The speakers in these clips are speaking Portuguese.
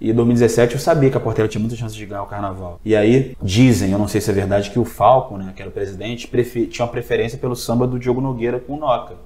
E em 2017 eu sabia que a Portela tinha muita chance de ganhar o carnaval. E aí dizem, eu não sei se é verdade, que o Falco, né, que era o presidente, tinha uma preferência pelo samba do Diogo Nogueira com o Noca.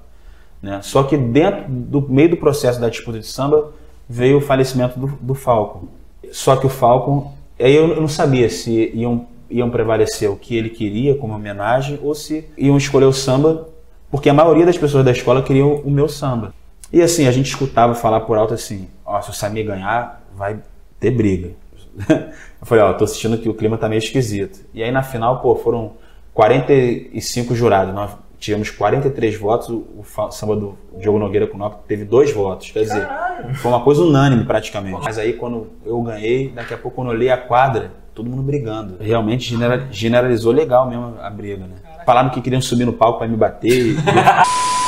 Né? Só que dentro do meio do processo da disputa de samba veio o falecimento do, do Falco. Só que o Falco, aí eu eu não sabia se iam, iam prevalecer o que ele queria como homenagem ou se iam escolher o samba, porque a maioria das pessoas da escola queriam o meu samba. E assim, a gente escutava falar por alto assim, ó, se o Samir ganhar, vai ter briga. Eu falei, ó, tô assistindo que o clima tá meio esquisito. E aí na final, pô, foram 45 jurados, nós tivemos 43 votos, o samba do Diogo Nogueira com o Noca teve dois votos, quer dizer, foi uma coisa unânime praticamente. Mas aí quando eu ganhei, daqui a pouco quando eu olhei a quadra, todo mundo brigando. Realmente genera- generalizou legal mesmo a briga, né? Falaram que queriam subir no palco pra me bater. e-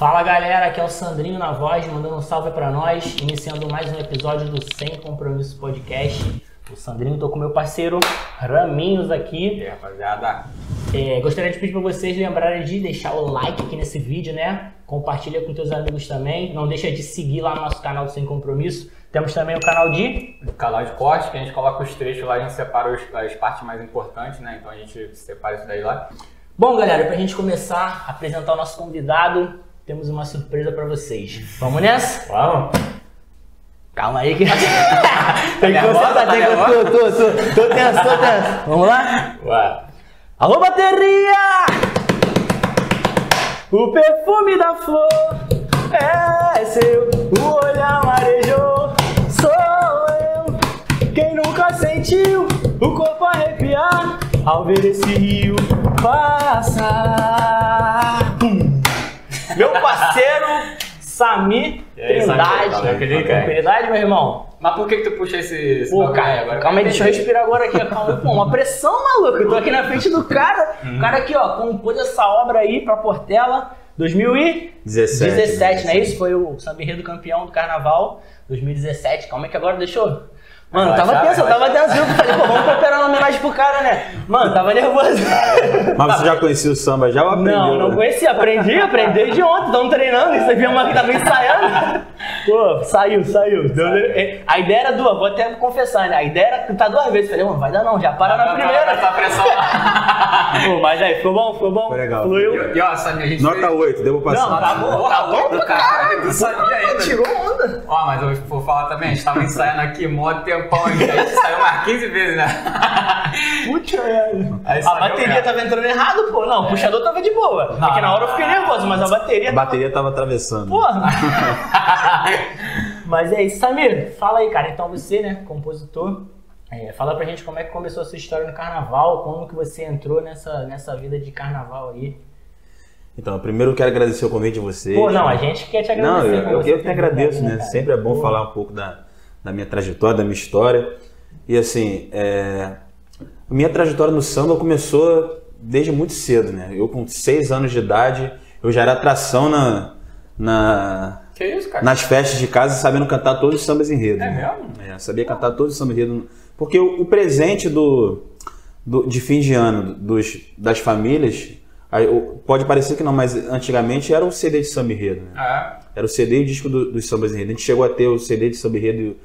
Fala galera, aqui é o Sandrinho na voz, mandando um salve pra nós, iniciando mais um episódio do Sem Compromisso Podcast. O Sandrinho, tô com meu parceiro Raminhos aqui. E aí, rapaziada? É, gostaria de pedir pra vocês lembrarem de deixar o like aqui nesse vídeo, né? Compartilha com teus amigos também. Não deixa de seguir lá no nosso canal do Sem Compromisso. Temos também o canal de No canal de corte, que a gente coloca os trechos lá, a gente separa os- as partes mais importantes, né? Então a gente separa isso daí lá. Bom, galera, pra gente começar a apresentar o nosso convidado, temos uma surpresa pra vocês. Vamos nessa? Vamos! Calma aí que. tem que Tá tem que. Tô, tô, tô, tô tenso, tô tenso. Vamos lá? Ué. Alô, bateria! O perfume da flor é seu, o olhar marejou, sou eu. Quem nunca sentiu o corpo arrepiar ao ver esse rio passar? Pum. Meu parceiro Sami? Trindade. Tranquilidade, cara? Tranquilidade, meu irmão? Mas por que, que tu puxa esse. esse Pô, cara, aí agora? calma aí, deixa eu respirar agora aqui. ó, Calma aí, pô, uma pressão maluca. Eu tô aqui na frente do cara. O cara aqui, ó, compôs essa obra aí pra Portela 2017, 17, não é isso? Foi o samba enredo campeão do carnaval 2017. Calma aí que agora deixou. Mano, tava tenso, eu tava tenso. Eu falei, pô, vamos preparar uma homenagem pro cara, né? Mano, tava nervoso. Mas você já conhecia o samba já aprendeu? Não, não né? conhecia. Aprendi, aprendi de ontem. Tamo treinando. Isso aqui é uma que tava ensaiando. Pô, saiu, saiu. Deu- é, A ideia era duas, vou até confessar, né? A ideia era cantar duas vezes. Falei, mano, vai dar não, já para na primeira. Essa pressão. Pô, mas aí, ficou bom, ficou bom. Foi legal. Fluiu. E, ó, Samir, a gente. Nota fez- 8, devo passar. Não, tá bom, tá bom, cara. Tu sabia ainda. Tirou onda. Ó, mas eu vou falar também, a gente tava ensaiando aqui mó tempão aqui. A gente saiu umas 15 vezes, né? Putz, é. Aí A bateria cara. tava entrando errado, pô. Não, o puxador tava de boa. Não, é que na hora eu fiquei nervoso, mas a bateria. A bateria tava atravessando. Porra! Mas é isso, Samir, fala aí, cara. Então você, né, compositor, é, fala pra gente como é que começou a sua história no carnaval, como que você entrou nessa, nessa vida de carnaval aí. Então, primeiro eu quero agradecer o convite de vocês. Pô, não, a gente quer te Não, agradecer. eu, por eu, você eu que agradeço, né? cara? Sempre é bom Pô. falar um pouco da, da minha trajetória, da minha história. E assim, é, a minha trajetória no samba começou desde muito cedo, né? Eu com seis anos de idade, eu já era atração na, na, Que isso, cara? nas festas de casa, sabendo cantar todos os sambas enredo. É né? mesmo? É, sabia cantar todos os sambas enredo. Porque o, o presente do, do- de fim de ano dos, das famílias, aí, pode parecer que não, mas antigamente era o CD de samba enredo, né? É. Era o CD e o disco do- dos sambas enredo. A gente chegou a ter o CD de samba enredo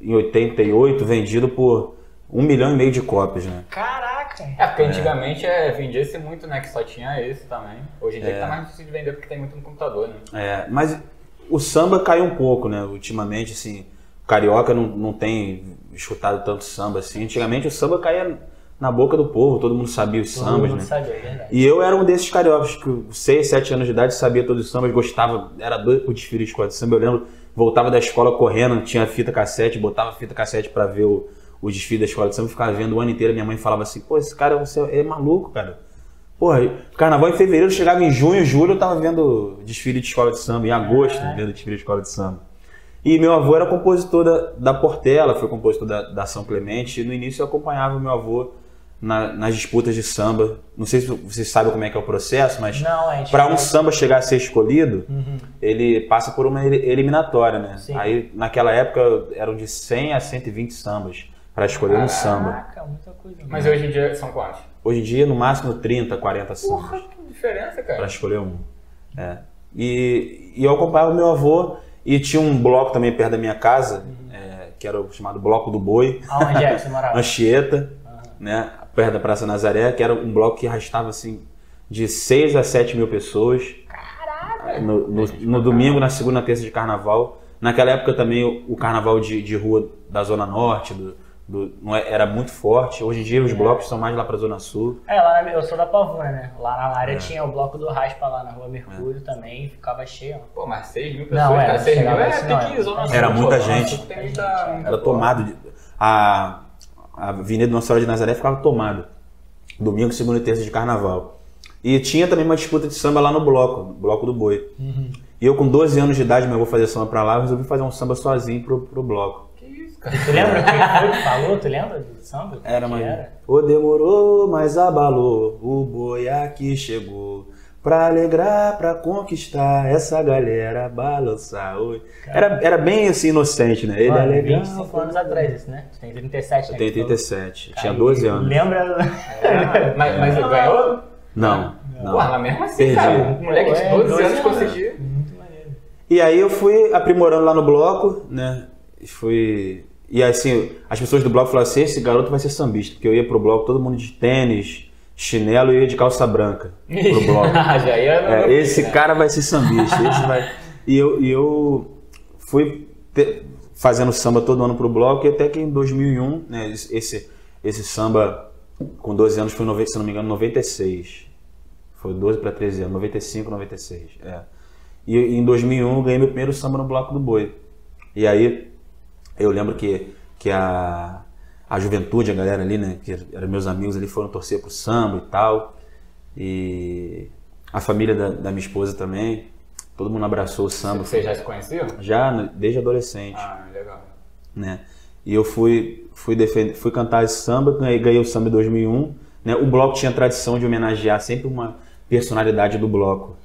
em 88, vendido por um milhão e meio de cópias, né? Caraca! É, porque antigamente é, vendia-se muito, né? Que só tinha esse também. Hoje em dia que tá mais difícil de vender porque tem muito no computador, né? É, mas o samba caiu um pouco, né? Ultimamente, assim, carioca não, não tem escutado tanto samba assim. Antigamente o samba caía na boca do povo, todo mundo sabia os Todo sambas, mundo né? sabia, é verdade. E eu era um desses cariocas que, com 6, 7 anos de idade, sabia todos os sambas, gostava, era doido pro desfile de escola de samba. Eu lembro, voltava da escola correndo, tinha fita cassete, botava fita cassete pra ver o, o desfile da escola de samba, ficava vendo o ano inteiro. Minha mãe falava assim: pô, esse cara você é maluco, cara. Porra, carnaval em fevereiro, chegava em junho, julho, eu tava vendo desfile de escola de samba, em agosto, vendo desfile de escola de samba. E meu avô era compositor da, da Portela, foi compositor da, da São Clemente, e no início eu acompanhava o meu avô na- nas disputas de samba. Não sei se vocês sabem como é que é o processo, mas é. para um samba chegar a ser escolhido, Uhum. ele passa por uma eliminatória, né? Sim. Aí naquela época eram de 100 a 120 sambas. pra escolher um samba. Caraca, muita coisa. Mas hoje em dia são quantos? Hoje em dia, no máximo 30, 40 sambas. Porra, que diferença, Pra cara. escolher um. É. E, e eu acompanhava o meu avô e tinha um bloco também perto da minha casa, é, que era o chamado Bloco do Boi, Aonde é que você morava? Anchieta, né, perto da Praça Nazaré, que era um bloco que arrastava assim de 6 a 7 mil pessoas. Caraca! No, no, no domingo, na segunda, terça de carnaval. Naquela época também o, o carnaval de, de rua da Zona Norte do, do- não é- era muito forte. Hoje em dia os blocos são mais lá pra Zona Sul. É, lá na, eu sou da Pavuna, né? Lá na área É. tinha o bloco do Raspa lá na rua Mercúrio também, ficava cheio. Pô, mas 6 mil pessoas, Não, é, cara. 6 mil chegava é assim, não, pique, Zona Sul, Era muita gente. Sul muita, Era tomado. De, a, a Avenida Nossa Senhora de Nazaré ficava tomada. Domingo, segunda e terça de carnaval. E tinha também uma disputa de samba lá no bloco, no bloco do boi. E eu, com 12 anos de idade, mas eu vou fazer samba pra lá, eu resolvi fazer um samba sozinho pro, pro bloco. Tu lembra quem foi que falou? Tu lembra do samba? Era, era? O demorou, mas abalou. O boi aqui chegou. Pra alegrar, pra conquistar essa galera, balançar. Oi. Era, era bem assim inocente, né? Ele é Mano, legal. 25 anos atrás isso, né? Tu tem 37, Eu né? tenho tu falou. 37, tinha Aí, 12 anos. Lembra? É, mas, mas ele ganhou? Não, não. Porra, mas mesmo assim, Perdi. cara. Um moleque de Pô, é, 12 12 anos anos. conseguiu. Muito maneiro. E aí eu fui aprimorando lá no bloco, né? E Fui. E assim, as pessoas do bloco falaram assim: esse garoto vai ser sambista, porque eu ia pro bloco todo mundo de tênis, chinelo e eu ia de calça branca pro bloco. Já ia É, esse cara vai ser sambista, esse vai. E eu, e eu fui te- fazendo samba todo ano pro bloco, e até que em 2001, né, esse, esse samba com 12 anos foi, se não me engano, 96. Foi 12 para 13 anos, 95, 96. É. E em 2001 eu ganhei meu primeiro samba no Bloco do Boi. E aí eu lembro que, que a, a juventude, a galera ali, né, que eram meus amigos ali, foram torcer pro samba e tal. E a família da, da minha esposa também. Todo mundo abraçou o samba. Vocês já se conheciam? Já desde adolescente, Ah, legal. né? E eu fui fui defender, fui cantar esse samba, ganhei, ganhei o samba em 2001, né? O bloco tinha a tradição de homenagear sempre uma personalidade do bloco,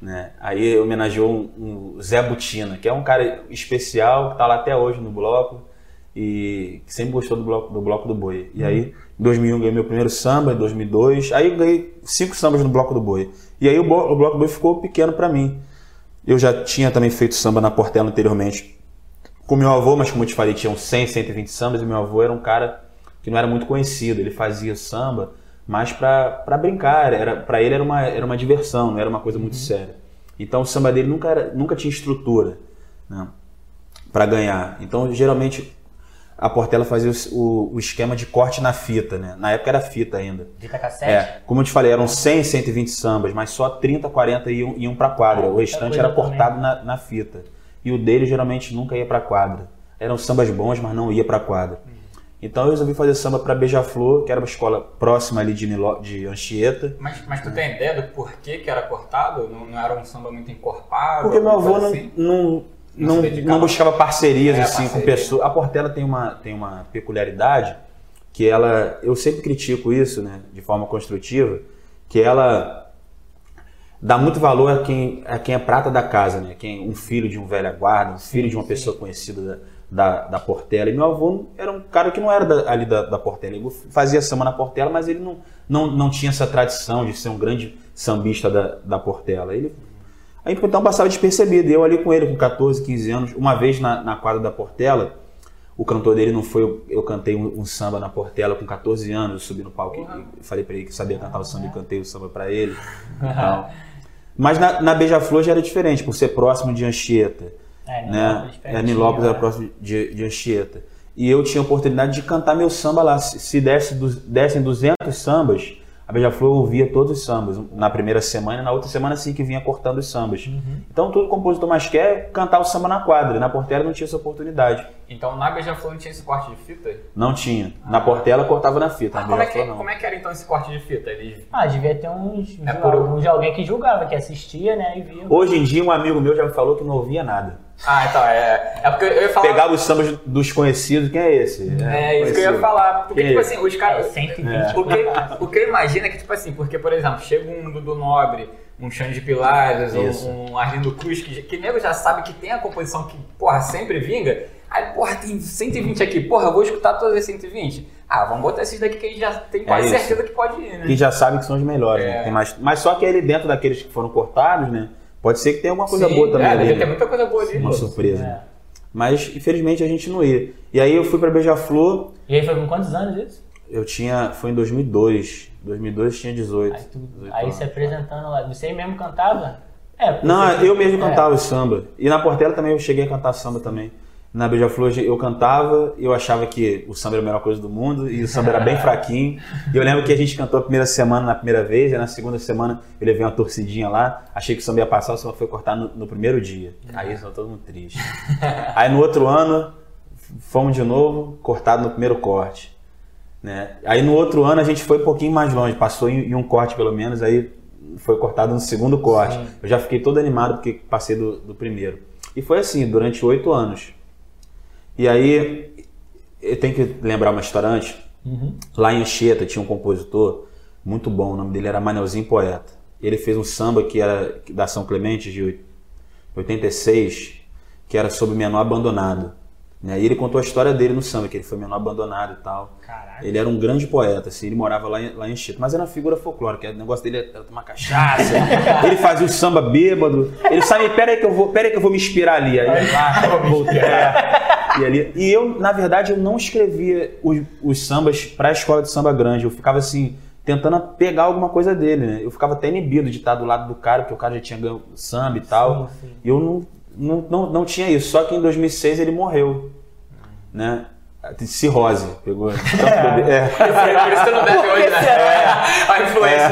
né? Aí homenageou um, um Zé Butina, que é um cara especial que tá lá até hoje no bloco e que sempre gostou do bloco do bloco do Boi. E aí, em 2001 ganhei meu primeiro samba, em 2002, aí ganhei cinco sambas no bloco do Boi. E aí o, o bloco do Boi ficou pequeno para mim. Eu já tinha também feito samba na Portela anteriormente com meu avô, mas como eu te falei, tinham 100, 120 sambas e meu avô era um cara que não era muito conhecido. Ele fazia samba mais pra pra brincar, era para ele era uma, era uma diversão, não era uma coisa muito séria. Então o samba dele nunca, era, nunca tinha estrutura né, para ganhar. Então geralmente a Portela fazia o, o- o esquema de corte na fita, né? Na época era fita ainda. Dita cassete? É, como eu te falei, eram 100, 120 sambas, mas só 30, 40 iam, iam pra quadra. Ah, o restante era cortado na, na fita. E o dele geralmente nunca ia pra quadra. Eram sambas bons, mas não ia pra quadra. Então eu resolvi fazer samba pra Beija-Flor, que era uma escola próxima ali de, Nilo, de Anchieta. Mas, mas tu tem ideia do porquê que era cortado? Não, não era um samba muito encorpado? Porque meu avô não, assim? não, Não não, buscava parcerias É, assim com parceria. pessoas. A Portela tem uma, tem uma peculiaridade que ela, eu sempre critico isso, né, de forma construtiva, que ela dá muito valor a quem, a quem é prata da casa, né, quem um filho de um velho guarda, um filho de uma pessoa conhecida da, da, da Portela. E meu avô era um cara que não era da- ali da, da Portela. Ele fazia samba na Portela, mas ele não, não, não tinha essa tradição de ser um grande sambista da, da Portela. Ele Aí então passava despercebido. Eu ali com ele, com 14, 15 anos, uma vez na, na quadra da Portela, o cantor dele não foi. Eu, eu cantei um, um samba na Portela com 14 anos, eu subi no palco e, e falei pra ele que sabia cantar o samba e cantei o samba pra ele. Mas na, na Beija-Flor já era diferente, por ser próximo de Anchieta. É, né? Nilópolis, É, Nilópolis era próximo de, de Anchieta. E eu tinha a oportunidade de cantar meu samba lá. Se, se desse, du- dessem 200 sambas, a Beija-Flor ouvia todos os sambas. Na primeira semana e na outra semana sim que vinha cortando os sambas. Uhum. Então tudo compositor mais quer cantar o samba na quadra. Na Portela não tinha essa oportunidade. Então na Beija-Flor não tinha esse corte de fita? Não tinha. Na Portela cortava na fita. Ah, Na como, é que, não. como é que era então esse corte de fita? Eles... Ah, devia ter uns, É de, por- algum- de alguém que julgava, que assistia, né, e via. Hoje em dia um amigo meu já me falou que não ouvia nada. Ah, então, é. É porque eu ia falar. Pegava os sambas dos conhecidos. Quem é esse? É isso que eu ia falar. Porque, Que tipo isso? assim, os caras. É, 120. O que, o que eu imagino é que, tipo assim, porque, por exemplo, chega um Dudu Nobre, um Xande de Pilares, Isso. ou um Arlindo Cruz, que, que nego já sabe que tem a composição que, porra, sempre vinga. Aí, porra, tem 120 aqui. Porra, eu vou escutar todas as 120. Ah, vamos botar esses daqui que a gente já tem quase isso. certeza que pode ir, né? Que já sabe que são os melhores, É. né? Tem mais, mas só que ali dentro daqueles que foram cortados, né? Pode ser que tenha alguma coisa Sim, boa também é, ali. deve né? ter muita coisa boa ali. Uma pô. surpresa. É. Mas infelizmente a gente não ia. E aí eu fui pra Beija-Flor, E aí foi com quantos anos isso? eu tinha. Foi em 2002. 2002 eu tinha 18. Aí, tu, 18 aí se apresentando lá. Você mesmo cantava? É, Não, eu mesmo é. cantava o samba. E na Portela também eu cheguei a cantar samba também. Na Beija-Flor eu cantava, eu achava que o samba era a melhor coisa do mundo e o samba era bem fraquinho. E eu lembro que a gente cantou a primeira semana na primeira vez, e na segunda semana eu levei uma torcidinha lá, achei que o samba ia passar, o samba foi cortar no, no primeiro dia. Aí estava todo mundo triste. Aí no outro ano, fomos de novo, cortado no primeiro corte. Né? Aí no outro ano a gente foi um pouquinho mais longe, passou em, em um corte pelo menos, aí foi cortado no segundo corte. Eu já fiquei todo animado porque passei do, do primeiro. E foi assim, durante oito anos. E aí, eu tenho que lembrar uma história antes. Uhum. Lá em Anchieta tinha um compositor muito bom, o nome dele era Manelzinho Poeta. Ele fez um samba que era da São Clemente de 86, que era sobre menor abandonado. Né? E ele contou a história dele no samba, que ele foi menor abandonado e tal. Caralho. Ele era um grande poeta, assim, ele morava lá em, lá em Anchieta, mas era uma figura folclórica, o negócio dele era tomar cachaça, ele fazia o samba bêbado, ele sabe, pera aí que eu vou, pera aí que eu vou me inspirar ali, aí ele lá, é, e, ali, e eu, na verdade, eu não escrevia os, os sambas para a escola de samba grande, eu ficava assim, tentando pegar alguma coisa dele, né, eu ficava até inibido de estar do lado do cara, porque o cara já tinha ganho samba e tal, Sim, sim. e eu não, não, não, não tinha isso, só que em 2006 ele morreu, né, cirrose, pegou, tanto beber- é. Por isso que eu não bebe hoje, né? A influência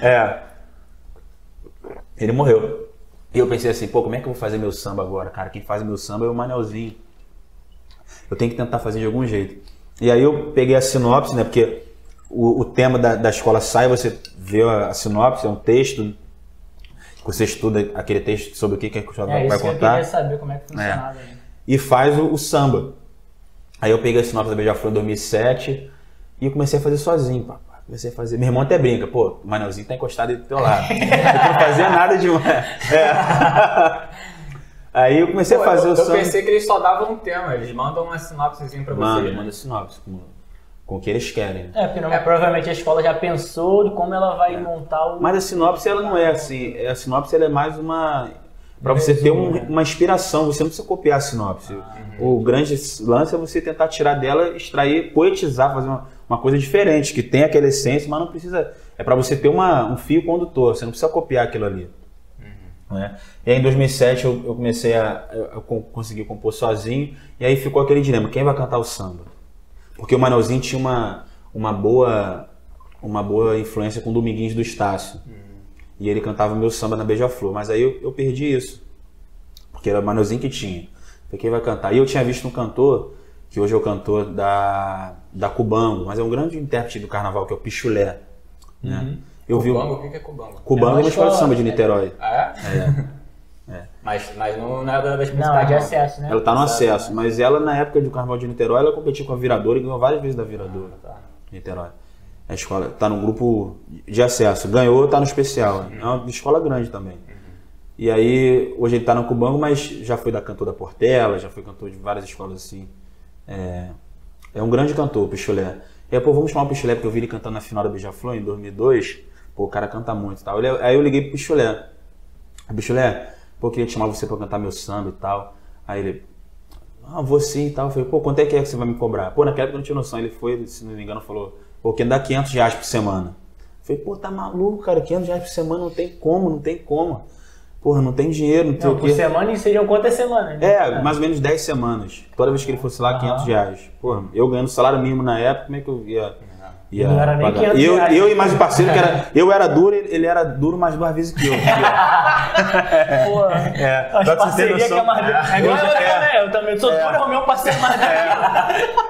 aí. É. Ele morreu. E eu pensei assim, pô, como é que eu vou fazer meu samba agora? Cara, quem faz meu samba é o Manelzinho. Eu tenho que tentar fazer de algum jeito. E aí eu peguei a sinopse, né? Porque o, o tema da, da escola sai, você vê a, a sinopse, é um texto. Você estuda aquele texto sobre o que, que a escola É vai isso que eu contar queria saber como é que funcionava. né? e faz o, o samba. Aí eu peguei a sinopse da Beija-Flor em 2007 e eu comecei a fazer sozinho, papai. Comecei a fazer. Meu irmão até brinca, pô, o Manelzinho tá encostado do teu lado. eu não fazia nada de. É. Aí eu comecei Pô, a fazer eu, o eu samba. pensei que eles só davam um tema, eles mandam uma sinopsezinha pra você. Manda, né? manda sinopse com, o que eles querem. É, porque não- provavelmente a escola já pensou de como ela É. vai montar o. Mas a sinopse ela não é assim. A sinopse ela é mais uma. Para você ter um- uma inspiração, você não precisa copiar a sinopse. O grande lance é você tentar tirar dela, extrair, poetizar, fazer uma, uma coisa diferente, que tem aquela essência, mas não precisa. É para você ter uma, um fio condutor, você não precisa copiar aquilo ali. né? E aí em 2007 eu, eu comecei a. Eu, eu con- consegui compor sozinho, e aí ficou aquele dilema: quem vai cantar o samba? Porque o Manelzinho tinha uma, uma, boa, uma boa influência com o Dominguinhos do Estácio. E ele cantava meu samba na Beija-Flor. Mas aí eu, eu perdi isso. Porque era o Manelzinho que tinha. Falei, quem vai cantar? E eu tinha visto um cantor, que hoje é o cantor da, da Cubango, mas é um grande intérprete do carnaval, que é o Pichulé. Né? Eu vi Cubango, o o que é Cubango? Cubango É é uma uma escola de samba de Niterói. Ah, é? É. Mas, mas não, não é da- das Não, principais. é de acesso, né? Ela tá no acesso, mas ela na época do carnaval de Niterói, ela competiu com a Viradora e ganhou várias vezes da Viradora. Tá. Niterói. A escola tá no grupo de acesso. Ganhou, tá no especial. É uma escola grande também. E aí, hoje ele tá no Cubango, mas já foi da cantor da Portela, já foi cantor de várias escolas assim. É, é um grande cantor, o Pichulé. E aí, pô, vamos chamar o Pichulé, porque eu vi ele cantando na final da Beija-Flor em 2002. Pô, o cara canta muito e tal. Ele- Aí eu liguei pro Pichulé. Pichulé, pô, eu queria chamar você pra cantar meu samba e tal. Aí ele, ah, vou sim e tal. Eu falei, pô, quanto é que é que você vai me cobrar? Pô, naquela época eu não tinha noção. Ele foi, se não me engano, falou, pô, quem dá 500 reais por semana. Eu falei, pô, tá maluco, cara, 500 reais por semana, não tem como, não tem como. Porra, não tem dinheiro, não tem Não, o por quê. semana e seriam quantas semanas? né? É, mais ou menos 10 semanas. Toda vez que ele fosse lá, 500 reais. Porra, eu ganhando salário mínimo na época, como é que eu ia, ia Não era nem pagar? 500 eu, reais. eu e mais o parceiro, que era, eu era duro, ele era duro mais duas vezes que eu. Pô, É, as parcerias que é mais. É igual eu, É. né? Eu também sou duro, arrumei um parceiro mais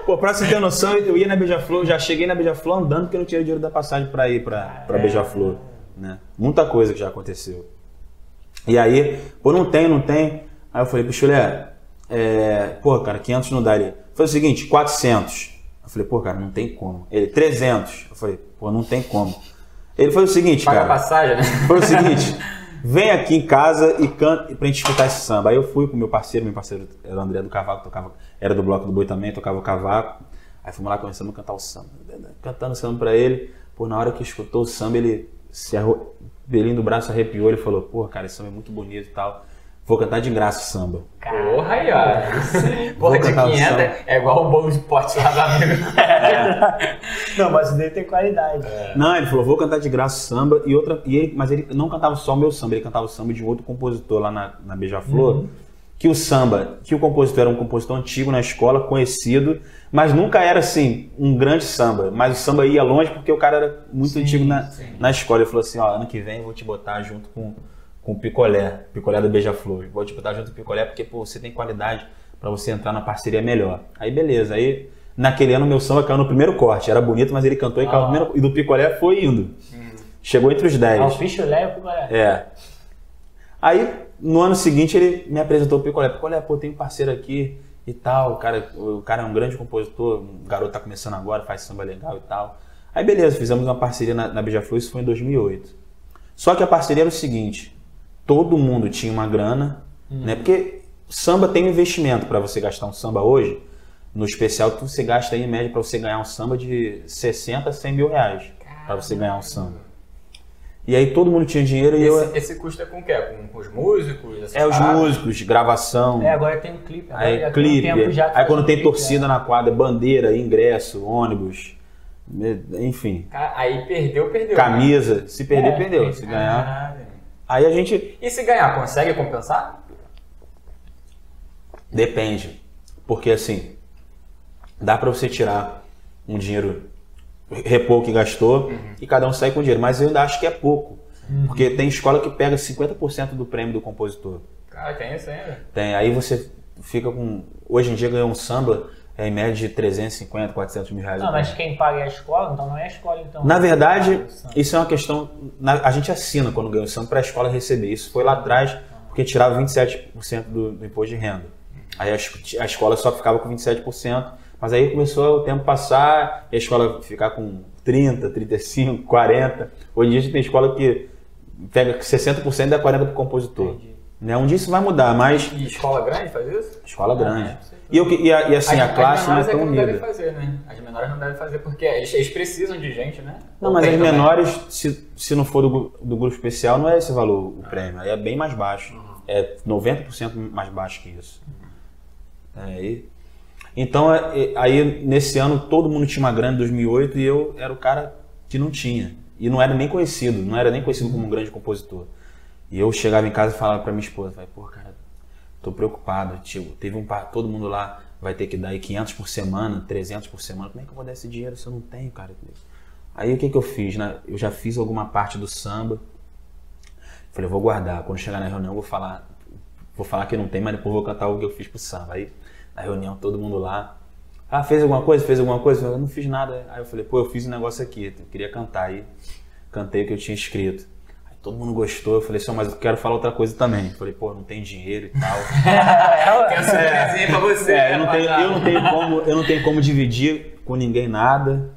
Pô, pra você ter noção, eu ia na Beija-Flor, já cheguei na Beija-Flor andando porque eu não tinha dinheiro da passagem pra ir pra, pra Beija-Flor. Né? Muita coisa que já aconteceu. E aí, pô, não tem, não tem. Aí eu falei, Pichulé, é, pô, cara, 500 não daria. Foi o seguinte, 400. Eu falei, pô, cara, não tem como. Ele, 300. Eu falei, pô, não tem como. Ele foi o seguinte, Paga cara. passagem, né? Foi o seguinte, vem aqui em casa e canta pra gente escutar esse samba. Aí eu fui com meu parceiro, meu parceiro era o André do Cavaco, tocava, era do Bloco do Boi também, tocava o cavaco. Aí fomos lá, começamos a cantar o samba. Cantando o samba pra ele. Pô, na hora que escutou o samba, ele se arro... pelinho do braço arrepiou, ele falou, pô, cara, esse samba é muito bonito e tal. Vou cantar de graça o samba. Porra aí, ó. Porra de cantar o 500 samba. é igual o bolo de pote lá do amigo. Não, mas o dele tem qualidade. Não, ele falou, vou cantar de graça o samba e outra. E ele, mas ele não cantava só o meu samba, ele cantava o samba de um outro compositor lá na, na Beija-Flor. Que o samba, que o compositor era um compositor antigo na escola, conhecido, mas nunca era assim, um grande samba. Mas o samba ia longe porque o cara era muito antigo na, na escola. Ele falou assim, ó, ano que vem eu vou te botar junto com, com o Picolé, Picolé da Beija-Flor. Vou te botar junto com o Picolé porque, pô, você tem qualidade pra você entrar na parceria melhor. Aí beleza, aí naquele ano meu samba caiu no primeiro corte. Era bonito, mas ele cantou e caiu no Ah. primeiro. E do Picolé foi indo. Chegou entre os 10. Ah, o Fichulé e o Picolé. É. Aí, no ano seguinte, ele me apresentou o Picolé. Picolé, pô, tem um parceiro aqui e tal. O cara, o cara é um grande compositor, um garoto tá começando agora, faz samba legal e tal. Aí, beleza, fizemos uma parceria na, na Beija-Flor, isso foi em 2008. Só que a parceria era o seguinte: todo mundo tinha uma grana, né? Porque samba tem um investimento para você gastar um samba hoje. No especial, tu- você gasta aí, em média para você ganhar um samba de 60 a 100 mil reais. Para você ganhar um samba. E aí todo mundo tinha dinheiro e eu. Esse, esse custo é com o quê? Com, com os músicos? É os paradas? músicos, gravação, É, agora tem um clipe. Aí um clipe, já que aí quando tem clipe, torcida na quadra, bandeira, ingresso, ônibus, me- enfim, Aí perdeu, perdeu. né? camisa, se perder, É, perdeu, se ganhar. Aí a gente E se ganhar, consegue compensar? depende, porque assim, dá pra você tirar um dinheiro, repor o que gastou Uhum. e cada um sai com dinheiro, mas eu ainda acho que é pouco, porque tem escola que pega 50% do prêmio do compositor. Cara, tem isso ainda. Tem, aí você fica com. Hoje em dia ganhar um samba é em média de 350, 400 mil reais. Não, mas quem paga é a escola, então não é a escola, então. Na verdade, Ah, isso é uma questão. na- a gente assina quando ganha o samba para a escola receber. Isso foi lá atrás, porque tirava 27% do, do imposto de renda. Aí a, a escola só ficava com 27%, mas aí começou o tempo passar e a escola ficar com 30, 35, 40. Hoje em dia a gente tem escola que pega 60% e dá 40% para o compositor. Entendi. Né? Um dia isso vai mudar, mas E escola grande faz isso? escola grande. é. E, eu e a- e assim, As- a classe as não é menores tão não devem unida. fazer, né? As menores não devem fazer porque eles, eles precisam de gente, né? Não, Ou mas as também? menores, se, se não for do, do grupo especial, não é esse valor o prêmio. Aí é bem mais baixo. É 90% mais baixo que isso. É, e- então, é- é- aí nesse ano todo mundo tinha uma grana em 2008 e eu era o cara que não tinha. E não era nem conhecido, não era nem conhecido como um grande compositor. E eu chegava em casa e falava pra minha esposa, vai, pô, cara, tô preocupado, tio, teve um par, todo mundo lá vai ter que dar aí 500 por semana, 300 por semana, como é que eu vou dar esse dinheiro se eu não tenho, cara? Aí o que que eu fiz, né? Eu já fiz alguma parte do samba, falei, vou guardar, quando chegar na reunião eu vou falar, vou falar que não tem, mas depois vou cantar o que eu fiz pro samba. Aí, na reunião, todo mundo lá, ah, fez alguma coisa? Fez alguma coisa? Eu não fiz nada. Aí eu falei, pô, eu fiz um negócio aqui, eu queria cantar. Aí cantei o que eu tinha escrito. Todo mundo gostou, eu falei, só, mas eu quero falar outra coisa também. Eu falei, pô, não tem dinheiro e tal. Tem uma surpresinha pra você. É, eu não, tenho, eu, não tenho como, eu não tenho como dividir com ninguém nada.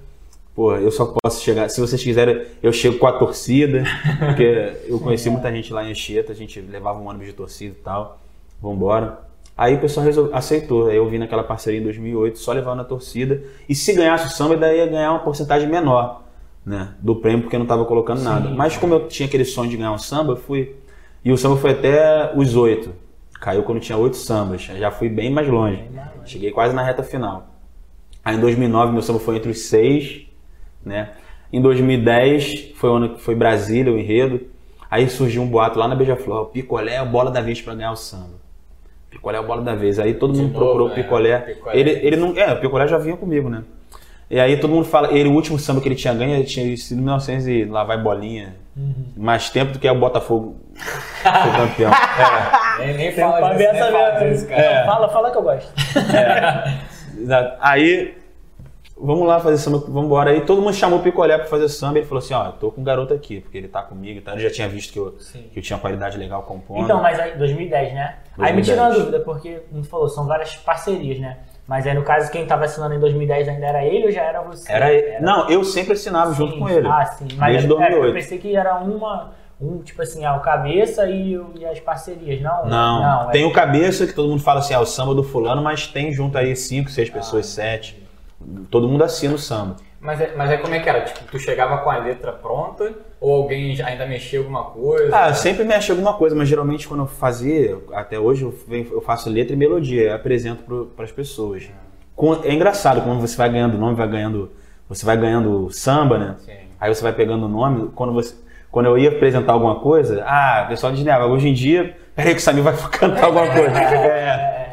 Pô, eu só posso chegar. Se vocês quiserem, eu chego com a torcida. Porque eu conheci muita gente lá em Anchieta, a gente levava um ônibus de torcida e tal. Vambora. Aí o pessoal resol- aceitou. Aí eu vim naquela parceria em 2008, só levando a torcida. E se ganhasse o samba, daí ia ganhar uma porcentagem menor né, do prêmio, porque eu não tava colocando nada. Mas como eu tinha aquele sonho de ganhar um samba, eu fui. E o samba foi até os oito. Caiu quando tinha oito sambas. Eu já fui bem mais longe. Cheguei quase na reta final. Aí em 2009 meu samba foi entre os seis, né? Em 2010 foi o ano que foi Brasília, o enredo. Aí surgiu um boato lá na Beija-Flor, o Picolé é a bola da vez para ganhar o samba. Picolé é a bola da vez. Aí todo mundo novo, procurou o né? Picolé. Picolé. Ele, ele não, é, o Picolé já vinha comigo, né? E aí todo mundo fala, ele o último samba que ele tinha ganho, ele tinha sido em 1900 e lá vai bolinha. Mais tempo do que o Botafogo foi campeão. É. Nem, nem fala disso, nem fala disso, cara. É. Fala, fala que eu gosto. Exato. Aí, vamos lá fazer samba, vamos embora. Aí todo mundo chamou o Picolé pra fazer samba. Ele falou assim: Ó, eu tô com um garoto aqui, porque ele tá comigo e tal. Ele já tinha visto que eu, Sim. que eu tinha qualidade legal compondo. Então, mas aí, 2010, né? Aí me 2010. tirou uma dúvida, porque, como tu falou, são várias parcerias, né? Mas aí, no caso, quem tava assinando em 2010 ainda era ele ou já era você? Era ele. Não, eu sempre assinava junto Sim. com ele. Ah, sim. Mas Desde é, 2008. eu pensei que era uma, um tipo assim, ah, o cabeça e, e as parcerias, não? Não, é- tem o cabeça que todo mundo fala assim, ah, o samba do fulano, mas tem junto aí cinco, seis pessoas, sete. Todo mundo assina o samba. Mas, é- mas aí como é que era? Tipo, tu chegava com a letra pronta ou alguém ainda mexia alguma coisa? Ah, sempre mexe alguma coisa, mas geralmente quando eu fazia, até hoje eu venho- eu faço letra e melodia, eu apresento para as pessoas. Com- É engraçado quando você vai ganhando nome, vai ganhando, você vai ganhando samba, né? Sim. Aí você vai pegando o nome, quando você quando eu ia apresentar alguma coisa, ah, o pessoal né, hoje em dia, peraí que o Samir vai cantar alguma coisa. É,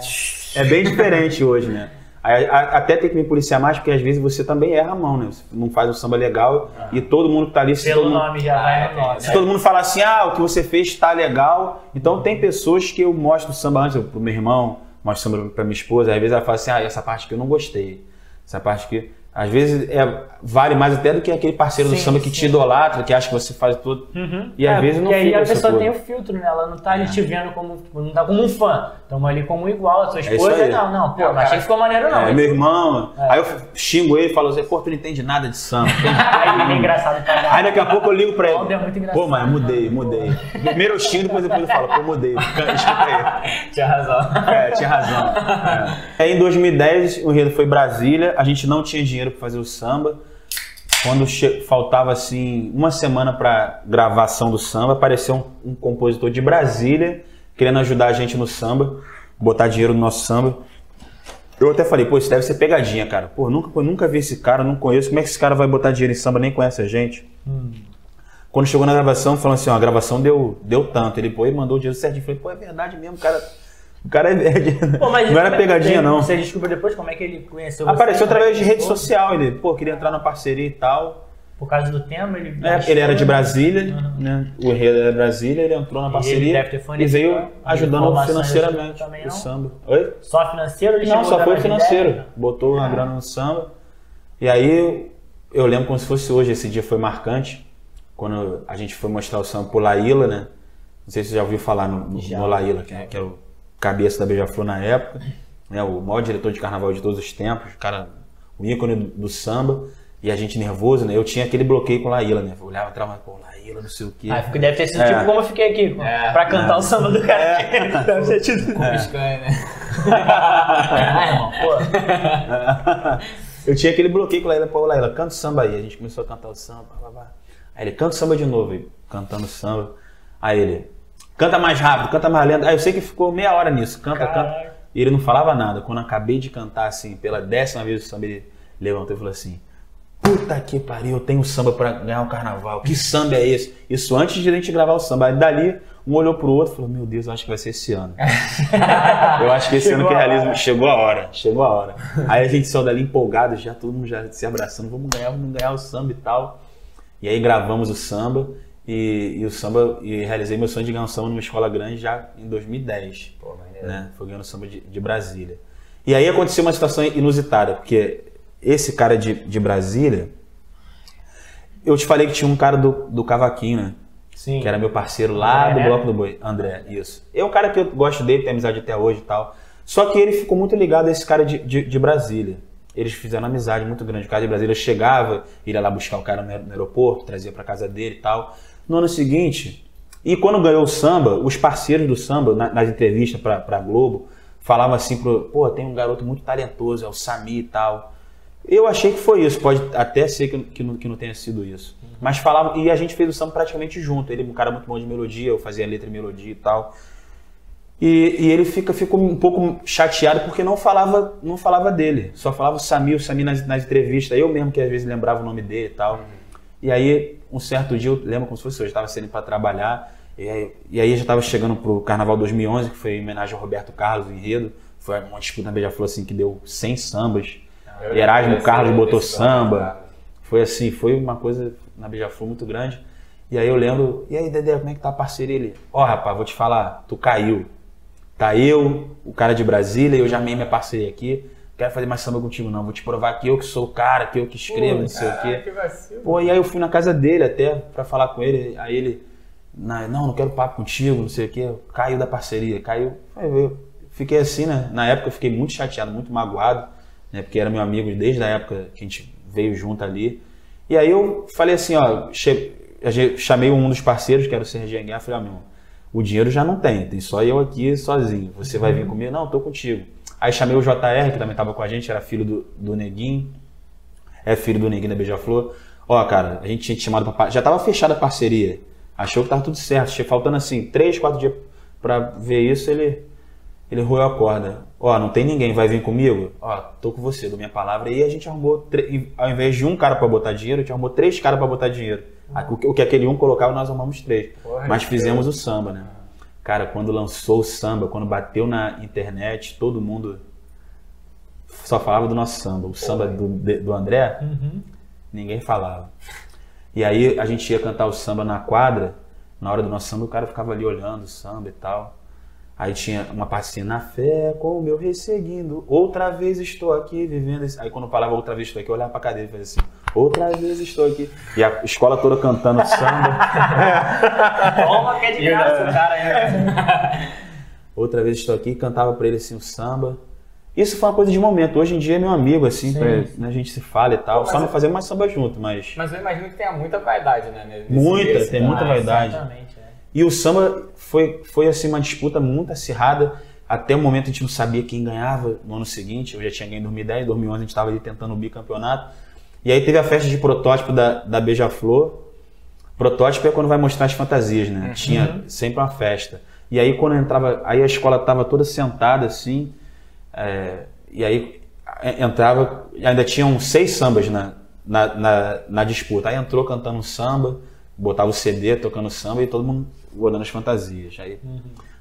é bem diferente hoje, né? Até tem que me policiar mais, porque às vezes você também erra a mão, né? Você não faz um samba legal e todo mundo que tá ali... se Pelo todo mundo- nome já vai no nome. se todo mundo fala assim, ah, o que você fez está legal. Então tem pessoas que eu mostro o samba antes pro meu irmão, mostro o samba pra minha esposa. Às vezes ela fala assim, ah, essa parte que eu não gostei. Essa parte que. Às vezes é, vale mais até do que aquele parceiro do Sim, samba que sim. te idolatra, que acha que você faz tudo. Uhum. E às É, vezes não porque aí a pessoa coisa. tem o filtro, né? Ela não tá ali te vendo como, tipo, não tá como um fã. Estamos ali como igual, a sua isso esposa, aí. não, não, pô, É, não achei cara- que ficou maneiro não. É, meu irmão. É. Aí eu xingo ele e falo assim, pô, tu não entende nada de samba. Aí ele é engraçado pra Aí daqui a pouco eu ligo pra ele. É muito engraçado. Pô, mas mudei, mudei. Primeiro eu xingo, depois, depois eu falo, pô, mudei. Tinha razão. É, tinha razão. É. Aí em 2010 o enredo foi Brasília, a gente não tinha dinheiro para fazer o samba. Quando faltava assim uma semana para gravação do samba, apareceu um, um compositor de Brasília querendo ajudar a gente no samba, botar dinheiro no nosso samba. Eu até falei, pô, isso deve ser pegadinha, cara. Pô, nunca, eu nunca vi esse cara, não conheço. Como é que esse cara vai botar dinheiro em samba, nem conhece a gente? Quando chegou na gravação, falou assim, ó, a gravação deu, deu tanto. Ele pô, e mandou o dinheiro certinho. Eu falei, pô, é verdade mesmo, cara. O cara é. é- Pô, não era pegadinha, não. Você descobriu depois como é que ele conheceu você? Apareceu Como é através de rede ficou? social. Ele, pô, queria entrar na parceria e tal. Por causa do tema, ele. É, ele era de Brasília, Uhum. né? O enredo era de Brasília, ele entrou na parceria e veio ajudando financeiramente o samba. Oi? Só financeiro? Ele Não, só foi financeiro. ideia? Botou uma grana no samba. E aí eu lembro como se fosse hoje, esse dia foi marcante. Quando a gente foi mostrar o samba pro Laíla, né? Não sei se você já ouviu falar no, no, no Laíla, que, é- que era o cabeça da Beija-Flor na época. Né? O maior diretor de carnaval de todos os tempos, o cara, o ícone do, do samba. E a gente nervoso, né? Eu tinha aquele bloqueio com o Laíla, né? Eu olhava e falava, pô, Laíla, não sei o quê. Ah, deve ter sido É. tipo como eu fiquei aqui, É. pra cantar o samba do cara. Deve ter tido. Com piscanha, né? Ah, irmão, pô. eu tinha aquele bloqueio com o Laíla, pô, Laíla, canta o samba aí. A gente começou a cantar o samba, pá, pá. Aí ele, canta o samba de novo, aí, cantando o samba. Aí ele, canta mais rápido, canta mais lento. Aí eu sei que ficou meia hora nisso, canta, Caralho. canta. E ele não falava nada. Quando eu acabei de cantar, assim, pela décima vez o samba, ele levantou e falou assim, puta que pariu, eu tenho samba pra ganhar o carnaval. Que samba é esse? Isso antes de a gente gravar o samba. Aí dali, um olhou pro outro e falou, meu Deus, eu acho que vai ser esse ano. Eu acho que esse Chegou ano que realismo chegou a hora, chegou a hora. Aí a gente saiu dali empolgado, já todo mundo já se abraçando, vamos ganhar, vamos ganhar o samba e tal. E aí gravamos o samba e, e o samba e realizei meu sonho de ganhar um samba numa escola grande já em 2010, Pô, né? Foi ganhando samba de, de Brasília. E aí aconteceu uma situação inusitada, porque esse cara de, de Brasília, eu te falei que tinha um cara do, do cavaquinho, né? Sim. que era meu parceiro lá André, do né? Bloco do Boi. André, isso. É um cara que eu gosto dele, tenho amizade até hoje e tal. Só que ele ficou muito ligado a esse cara de, de, de Brasília. Eles fizeram uma amizade muito grande. O cara de Brasília chegava, ia lá buscar o cara no aer- no aeroporto, trazia pra casa dele e tal. No ano seguinte, e quando ganhou o samba, os parceiros do samba, na- nas entrevistas pra, pra Globo, falavam assim pro, pô, tem um garoto muito talentoso, é o Sami e tal. Eu achei que foi isso, pode até ser que, que, não, que não tenha sido isso. Mas falava, e a gente fez o samba praticamente junto. Ele é um cara muito bom de melodia, eu fazia letra e melodia e tal. E, e ele fica, ficou um pouco chateado porque não falava, não falava dele, só falava o Sami, o Sami nas, nas entrevistas. Eu mesmo que às vezes lembrava o nome dele e tal. E aí, um certo dia, eu lembro como se fosse hoje, estava saindo para trabalhar, e aí, e aí já estava chegando pro Carnaval 2011, que foi em homenagem ao Roberto Carlos, o enredo. Foi uma disputa na Beija-Flor, assim, que deu 100 sambas. Eu Erasmo Carlos botou samba. Foi assim, foi uma coisa na Beija-Flor muito grande. E aí eu lembro, e aí Dedé, como é que tá a parceria? Ele, ó rapaz, vou te falar, tu caiu. Tá eu, o cara de Brasília, eu já amei minha parceria aqui. Quero fazer mais samba contigo não, vou te provar que eu que sou o cara, que eu que escrevo, não sei o quê. Que. Pô, e aí eu fui na casa dele até pra falar com ele. Aí ele, "Na- não, não quero papo contigo, não sei o quê. Caiu da parceria, caiu. Eu fiquei assim, né? Na época eu fiquei muito chateado, muito magoado, né? Porque era meu amigo desde a época que a gente veio junto ali. E aí eu falei assim, ó, che- chamei um dos parceiros, que era o Serginho Aguiar, falei, ah, meu o dinheiro já não tem, tem só eu aqui sozinho. Você vai vir comigo? Não, tô contigo. Aí chamei o JR, que também tava com a gente, era filho do, do Neguinho, é filho do Neguinho da Beija-Flor. Ó, cara, a gente tinha te chamado pra. Já tava fechada a parceria. Achou que tava tudo certo. Tinha faltando assim, três, quatro dias pra ver isso, ele. Ele roeu a corda. Ó, não tem ninguém, vai vir comigo? Ó, tô com você, dou minha palavra. E a gente arrumou, tre- ao invés de um cara pra botar dinheiro, a gente arrumou três caras pra botar dinheiro. O que- aquele um colocava, nós arrumamos três. Porra, Mas fizemos o samba, né? Cara, quando lançou o samba, quando bateu na internet, todo mundo só falava do nosso samba. O samba do, do André, ninguém falava. E aí a gente ia cantar o samba na quadra, na hora do nosso samba o cara ficava ali olhando o samba e tal. Aí tinha uma parte assim, na fé com o meu rei seguindo, outra vez estou aqui vivendo esse... Aí quando eu falava outra vez estou aqui, eu olhava pra cadeira e fazia assim, outra vez estou aqui. E a escola toda cantando samba. Toma que é de o graça. nosso cara ainda. Outra vez estou aqui, cantava pra ele assim o samba. Isso foi uma coisa de momento. Hoje em dia é meu amigo, assim, pra- né, a gente se fala e tal. Só não fazemos mais samba junto, mas. Mas eu imagino que tenha muita vaidade, né? nesse Muita, meio, tem assim, muita né? vaidade. Exatamente, é. E o samba foi, foi assim, uma disputa muito acirrada. Até o momento a gente não sabia quem ganhava no ano seguinte. Eu já tinha ganho em 2010, em 2011 a gente estava ali tentando o bicampeonato. E aí teve a festa de protótipo da, da Beija-Flor. Protótipo é quando vai mostrar as fantasias, né? Tinha sempre uma festa. E aí quando entrava, aí a escola tava toda sentada assim, é, e aí é, entrava, ainda tinham seis sambas na, na, na, na disputa. Aí entrou cantando um samba, botava o CD tocando samba e todo mundo olhando as fantasias. Aí,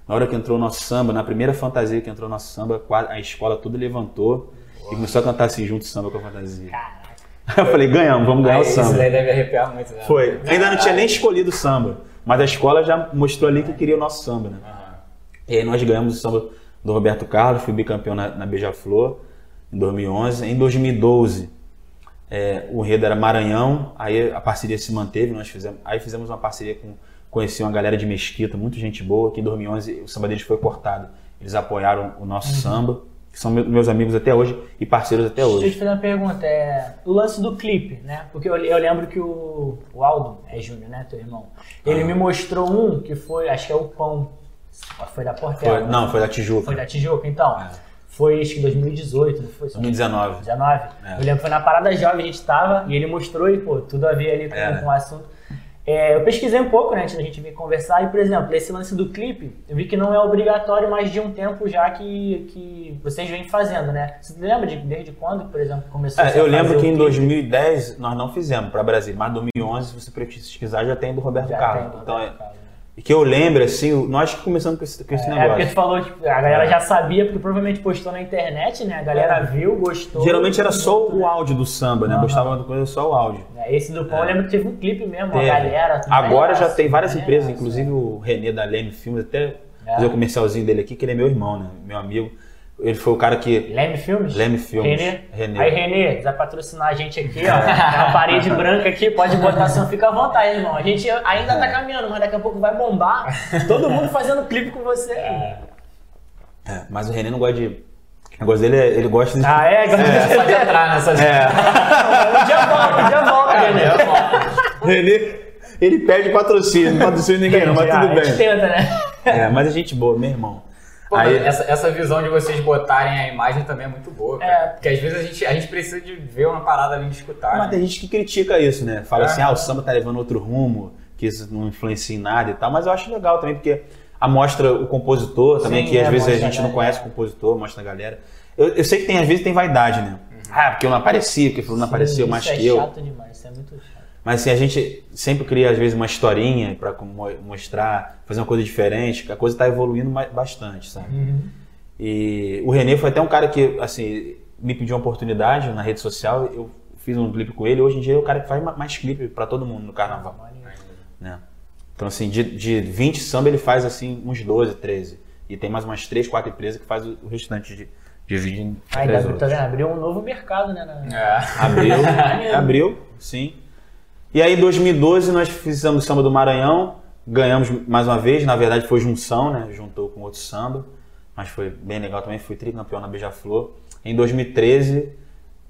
na hora que entrou o nosso samba, na primeira fantasia que entrou o nosso samba, a escola toda levantou e começou a cantar assim junto samba com a fantasia. eu falei, ganhamos, vamos ganhar Aí, o Isso samba. daí deve arrepiar muito, né? Foi. Ainda não tinha nem escolhido o samba, mas a escola já mostrou ali que queria o nosso samba, né? Aham. E aí nós ganhamos o samba do Roberto Carlos, fui bicampeão na, na Beija-Flor em 2011. Em 2012, é, o enredo era Maranhão, aí a parceria se manteve, nós fizemos, aí fizemos uma parceria com, conheci uma galera de Mesquita, muita gente boa, que em 2011 o samba deles foi cortado. Eles apoiaram o nosso samba, que são me- meus amigos até hoje e parceiros até Deixa eu hoje. te fazer uma pergunta. É, o lance do clipe, né? Porque eu, eu lembro que o, o Aldo, é Júnior, né? Teu irmão. Ele me mostrou um que foi, acho que é o Pão. Foi da Portela. Foi- né? não, foi da Tijuca, Foi da Tijuca, então. É. Foi acho que 2018, não foi? 2019. 19. É. Eu lembro que foi na Parada Jovem a gente tava e ele mostrou e, pô, tudo a ver ali com, É. com o assunto. É, eu pesquisei um pouco, né, antes da gente vir conversar, e, por exemplo, esse lance do clipe, eu vi que não é obrigatório mais de um tempo já que, que vocês vêm fazendo, né? Você lembra de desde quando, por exemplo, começou É, a eu lembro que em clipe? 2010 nós não fizemos para Brasília, mas em 2011, se você pesquisar, já tem do Roberto Já Carlos. tem, então, é, Roberto Carlos. E que eu lembro, assim, nós que começamos com esse, com esse É, negócio. porque tu falou, tipo, a galera É. já sabia, porque provavelmente postou na internet, né? A galera viu, gostou. Geralmente era só o áudio do samba, né? Aham. Gostava da coisa só o áudio. É, Esse do Pão, eu lembro que teve um clipe mesmo, a galera. Agora já assim, tem várias né? empresas, inclusive o Renê da Leme Filmes, até É. fazer o comercialzinho dele aqui, que ele é meu irmão, né? Meu amigo. Ele foi o cara que. Leme Filmes? Leme Filmes. Renê. Renê. Aí, Renê, quiser patrocinar a gente aqui, ó. Tem uma parede branca aqui, pode botar assim, fica à vontade, irmão. A gente ainda tá caminhando, mas daqui a pouco vai bombar. Todo mundo fazendo clipe com você. É, mas o Renê não gosta de. O negócio dele é. Ele gosta de. Ah, é? É só de entrar nessa. É. Um dia volta, um dia volta, Renê. Renê, ele pede patrocínio, não patrocina ninguém, não, mas Ah, tudo A gente bem. tenta, né? É, mas a gente boa, meu irmão. Pô, Aí, essa, essa visão de vocês botarem a imagem também é muito boa, cara. É. Porque às vezes a gente, a gente precisa de ver uma parada ali de escutar. Mas né? tem gente que critica isso, né? Fala É. assim, ah, o samba tá levando outro rumo, que isso não influencia em nada e tal. Mas eu acho legal também, porque a mostra o compositor também, Sim, que é, às vezes a mostra a gente não conhece o compositor, mostra a galera. Eu, eu sei que tem, às vezes tem vaidade, né? Ah, porque eu não apareci, porque fulano não apareceu mais isso que é eu. chato demais, isso é muito chato. Mas assim, a gente sempre cria, às vezes, uma historinha mo- mostrar, fazer uma coisa diferente, que a coisa tá evoluindo bastante, sabe? E o Renê foi até um cara que, assim, me pediu uma oportunidade na rede social, eu fiz um clipe com ele, hoje em dia é o cara que faz ma- mais clipe pra todo mundo no carnaval, né? Então, assim, de, de 20 samba ele faz, assim, uns 12, 13. E tem mais umas 3, 4 empresas que faz o restante de, de 20 em Aí, três tá vendo? Abriu um novo mercado, né? na- É. Abriu, abriu, sim. E aí, em 2012, nós fizemos samba do Maranhão, ganhamos mais uma vez, na verdade foi junção, né? Juntou com outro samba, mas foi bem legal também, fui tricampeão na Beija-Flor. Em 2013,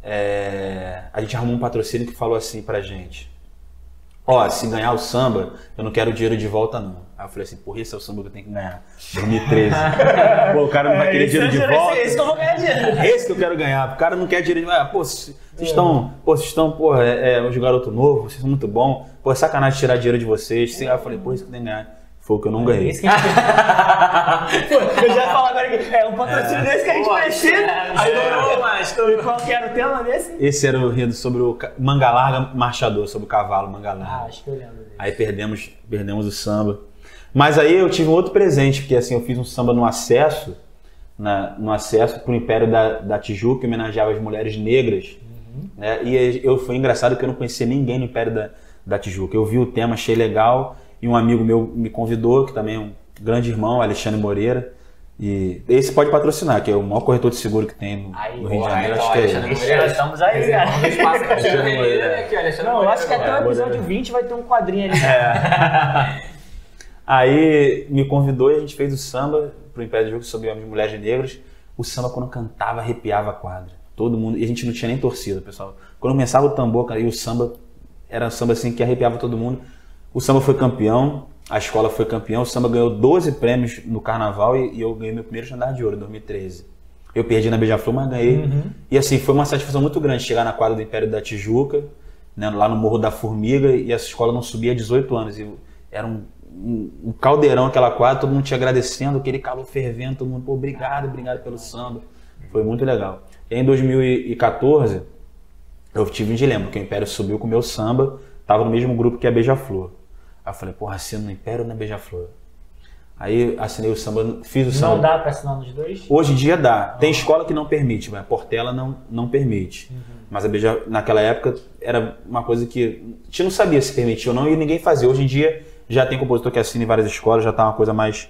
é, a gente arrumou um patrocínio que falou assim pra gente: Ó, se ganhar o samba, eu não quero dinheiro de volta, não. Aí eu falei assim, porra, esse é o samba que eu tenho que ganhar. 2013. Pô, o cara não vai querer esse, dinheiro de esse, volta. esse que eu vou ganhar dinheiro. Esse que eu quero ganhar. O cara não quer dinheiro de volta. Pô, vocês estão, pô, vocês estão, porra, é, é, os garoto novo, vocês são muito bons. Pô, é sacanagem tirar dinheiro de vocês. Aí eu falei, pô, isso que eu tenho que ganhar. Foi o que eu não ganhei. Esse que a gente... Pô, eu já ia falar agora que é um patrocínio desse que a gente Pô, precisa. é, Aí é. não, mas e qual que era o tema desse? Esse era o rindo sobre o manga larga marchador, sobre o cavalo manga Ah, larga. acho que eu lembro dele. Aí perdemos, perdemos o samba. Mas aí eu tive um outro presente, porque assim, eu fiz um samba no acesso, na, no acesso pro Império da, da Tijuca, que homenageava as mulheres negras. né? E eu, foi engraçado que eu não conhecia ninguém no Império da, da Tijuca. Eu vi o tema, achei legal, e um amigo meu me convidou, que também é um grande irmão, Alexandre Moreira. E esse pode patrocinar, que é o maior corretor de seguro que tem no, Aí, no Rio de Janeiro, então, acho que é. Moreira, Estamos aí, reservando cara. Alexandre Moreira. Não, eu acho que até o episódio Moreira. 20 vai ter um quadrinho ali. Aí me convidou e a gente fez o samba pro Império de Jogo sobre homens e mulheres negras. O samba, quando cantava, arrepiava a quadra. Todo mundo. E a gente não tinha nem torcida, pessoal. Quando começava o tambor, cara, e o samba era um samba assim que arrepiava todo mundo. O samba foi campeão, a escola foi campeão. O samba ganhou 12 prêmios no carnaval e, e eu ganhei meu primeiro Xandar de Ouro em 2013. Eu perdi na Beija-Flor, mas ganhei. E assim, foi uma satisfação muito grande chegar na quadra do Império da Tijuca, né, lá no Morro da Formiga, e essa escola não subia há 18 anos. E era um, um- caldeirão aquela quadra, todo mundo te agradecendo, aquele calor fervendo, todo mundo, pô, obrigado, obrigado pelo samba. Foi muito legal. E em 2014, eu tive um dilema, porque o Império subiu com o meu samba, tava no mesmo grupo que a Beija-Flor. Aí eu falei, porra, assino no Império ou na Beija-Flor? Aí assinei o samba, fiz o samba. Não dá pra assinar nos dois? Hoje em dia dá. Tem escola que não permite, mas a Portela não, não permite. Mas a Beija, naquela época era uma coisa que a gente não sabia se permitia ou não e ninguém fazia. Hoje em dia já tem compositor que assina em várias escolas, já tá uma coisa mais,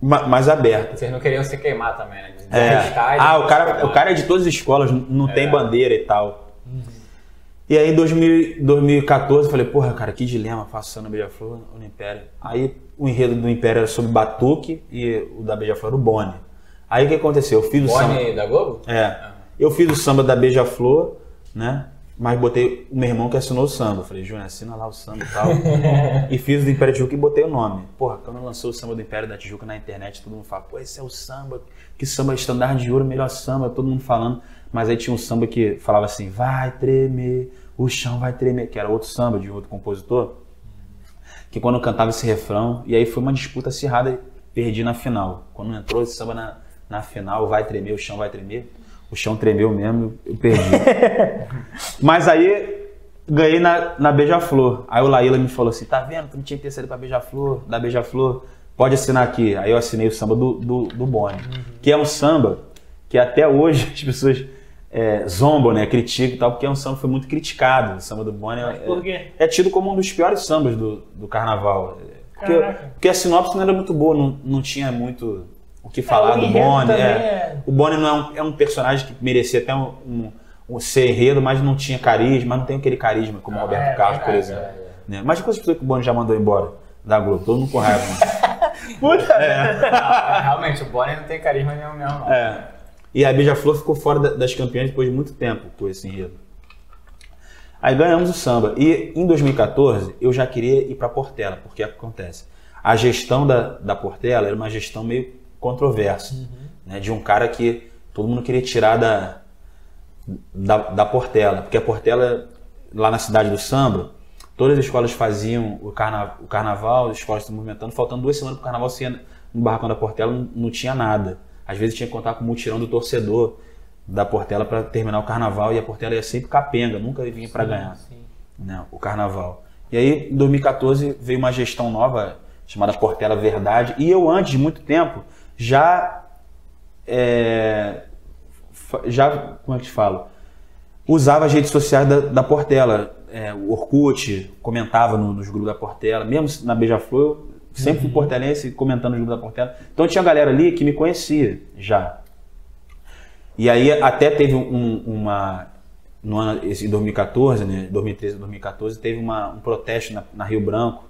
ma- mais aberta. Vocês não queriam se queimar também, né? De É. Ah, o cara, o cara é de todas as escolas, não- não tem É. bandeira e tal. E aí em 2000 2014 eu falei, porra, cara, que dilema, faço samba no Beija-Flor ou no Império. Aí o enredo do Império era sobre Batuque e o da Beija-Flor era o Boni. Aí o que aconteceu? Eu fiz o samba. Boni da Globo? É. Eu fiz o samba da Beija-Flor, né? Mas botei o meu irmão que assinou o samba. Falei, Júnior, assina lá o samba e tal. e fiz o do Império da Tijuca e botei o nome. Porra, quando lançou o samba do Império da Tijuca na internet, todo mundo fala, pô, esse é o samba, que samba estandarte de ouro, melhor samba, todo mundo falando. Mas aí tinha um samba que falava assim, vai tremer, o chão vai tremer, que era outro samba de outro compositor. Que quando eu cantava esse refrão, e aí foi uma disputa acirrada, perdi na final. Quando entrou esse samba na, na final, vai tremer, o chão vai tremer. O chão tremeu mesmo, eu perdi. Mas aí ganhei na, na Beija-Flor. Aí o Laíla me falou assim: tá vendo? Tu não tinha que ter saído pra Beija-Flor, da Beija-Flor, pode assinar aqui. Aí eu assinei o samba do, do, do Boni, que é um samba que até hoje as pessoas é, zombam, né? Criticam e tal, porque é um samba que foi muito criticado. O samba do Boni é, quê? é tido como um dos piores sambas do, do carnaval. Porque, Caraca. porque a sinopse não era muito boa, não, não tinha muito o que falar É, o do também é. é- O Boni não é um, é um personagem que merecia até um, um, um ser enredo, mas não tinha carisma, não tem aquele carisma como o Roberto é Carlos, por exemplo. é, Né? Mas quantas pessoas que o Boni já mandou embora da Globo? Todo mundo com raiva. Puta! Ah, realmente, o Boni não tem carisma nenhum mesmo, não. É. E a Beija-Flor ficou fora da- das campeãs depois de muito tempo com esse enredo. Aí ganhamos o samba. E em 2014 eu já queria ir para Portela, porque é o que acontece. A gestão da, da Portela era uma gestão meio controversa. Né? De um cara que todo mundo queria tirar da, da, da Portela. Porque a Portela, lá na cidade do samba, todas as escolas faziam o, carna, o carnaval, as escolas estão movimentando, faltando duas semanas para o carnaval, você ia no barracão da Portela, não, não tinha nada. Às vezes tinha que contar com o mutirão do torcedor da Portela para terminar o carnaval e a Portela ia sempre capenga, nunca vinha para ganhar né, o carnaval. E aí, em 2014, veio uma gestão nova chamada Portela Verdade. E eu, antes de muito tempo, já. é, já. Como é que te falo? Usava as redes sociais da, da Portela. É, o Orkut, comentava no- nos grupos da Portela. Mesmo na Beija-Flor, eu sempre fui portelense comentando nos grupos da Portela. Então tinha galera ali que me conhecia já. E aí até teve um- uma. No ano, esse, em 2014, né? 2013 2014, teve uma, um protesto na, na Rio Branco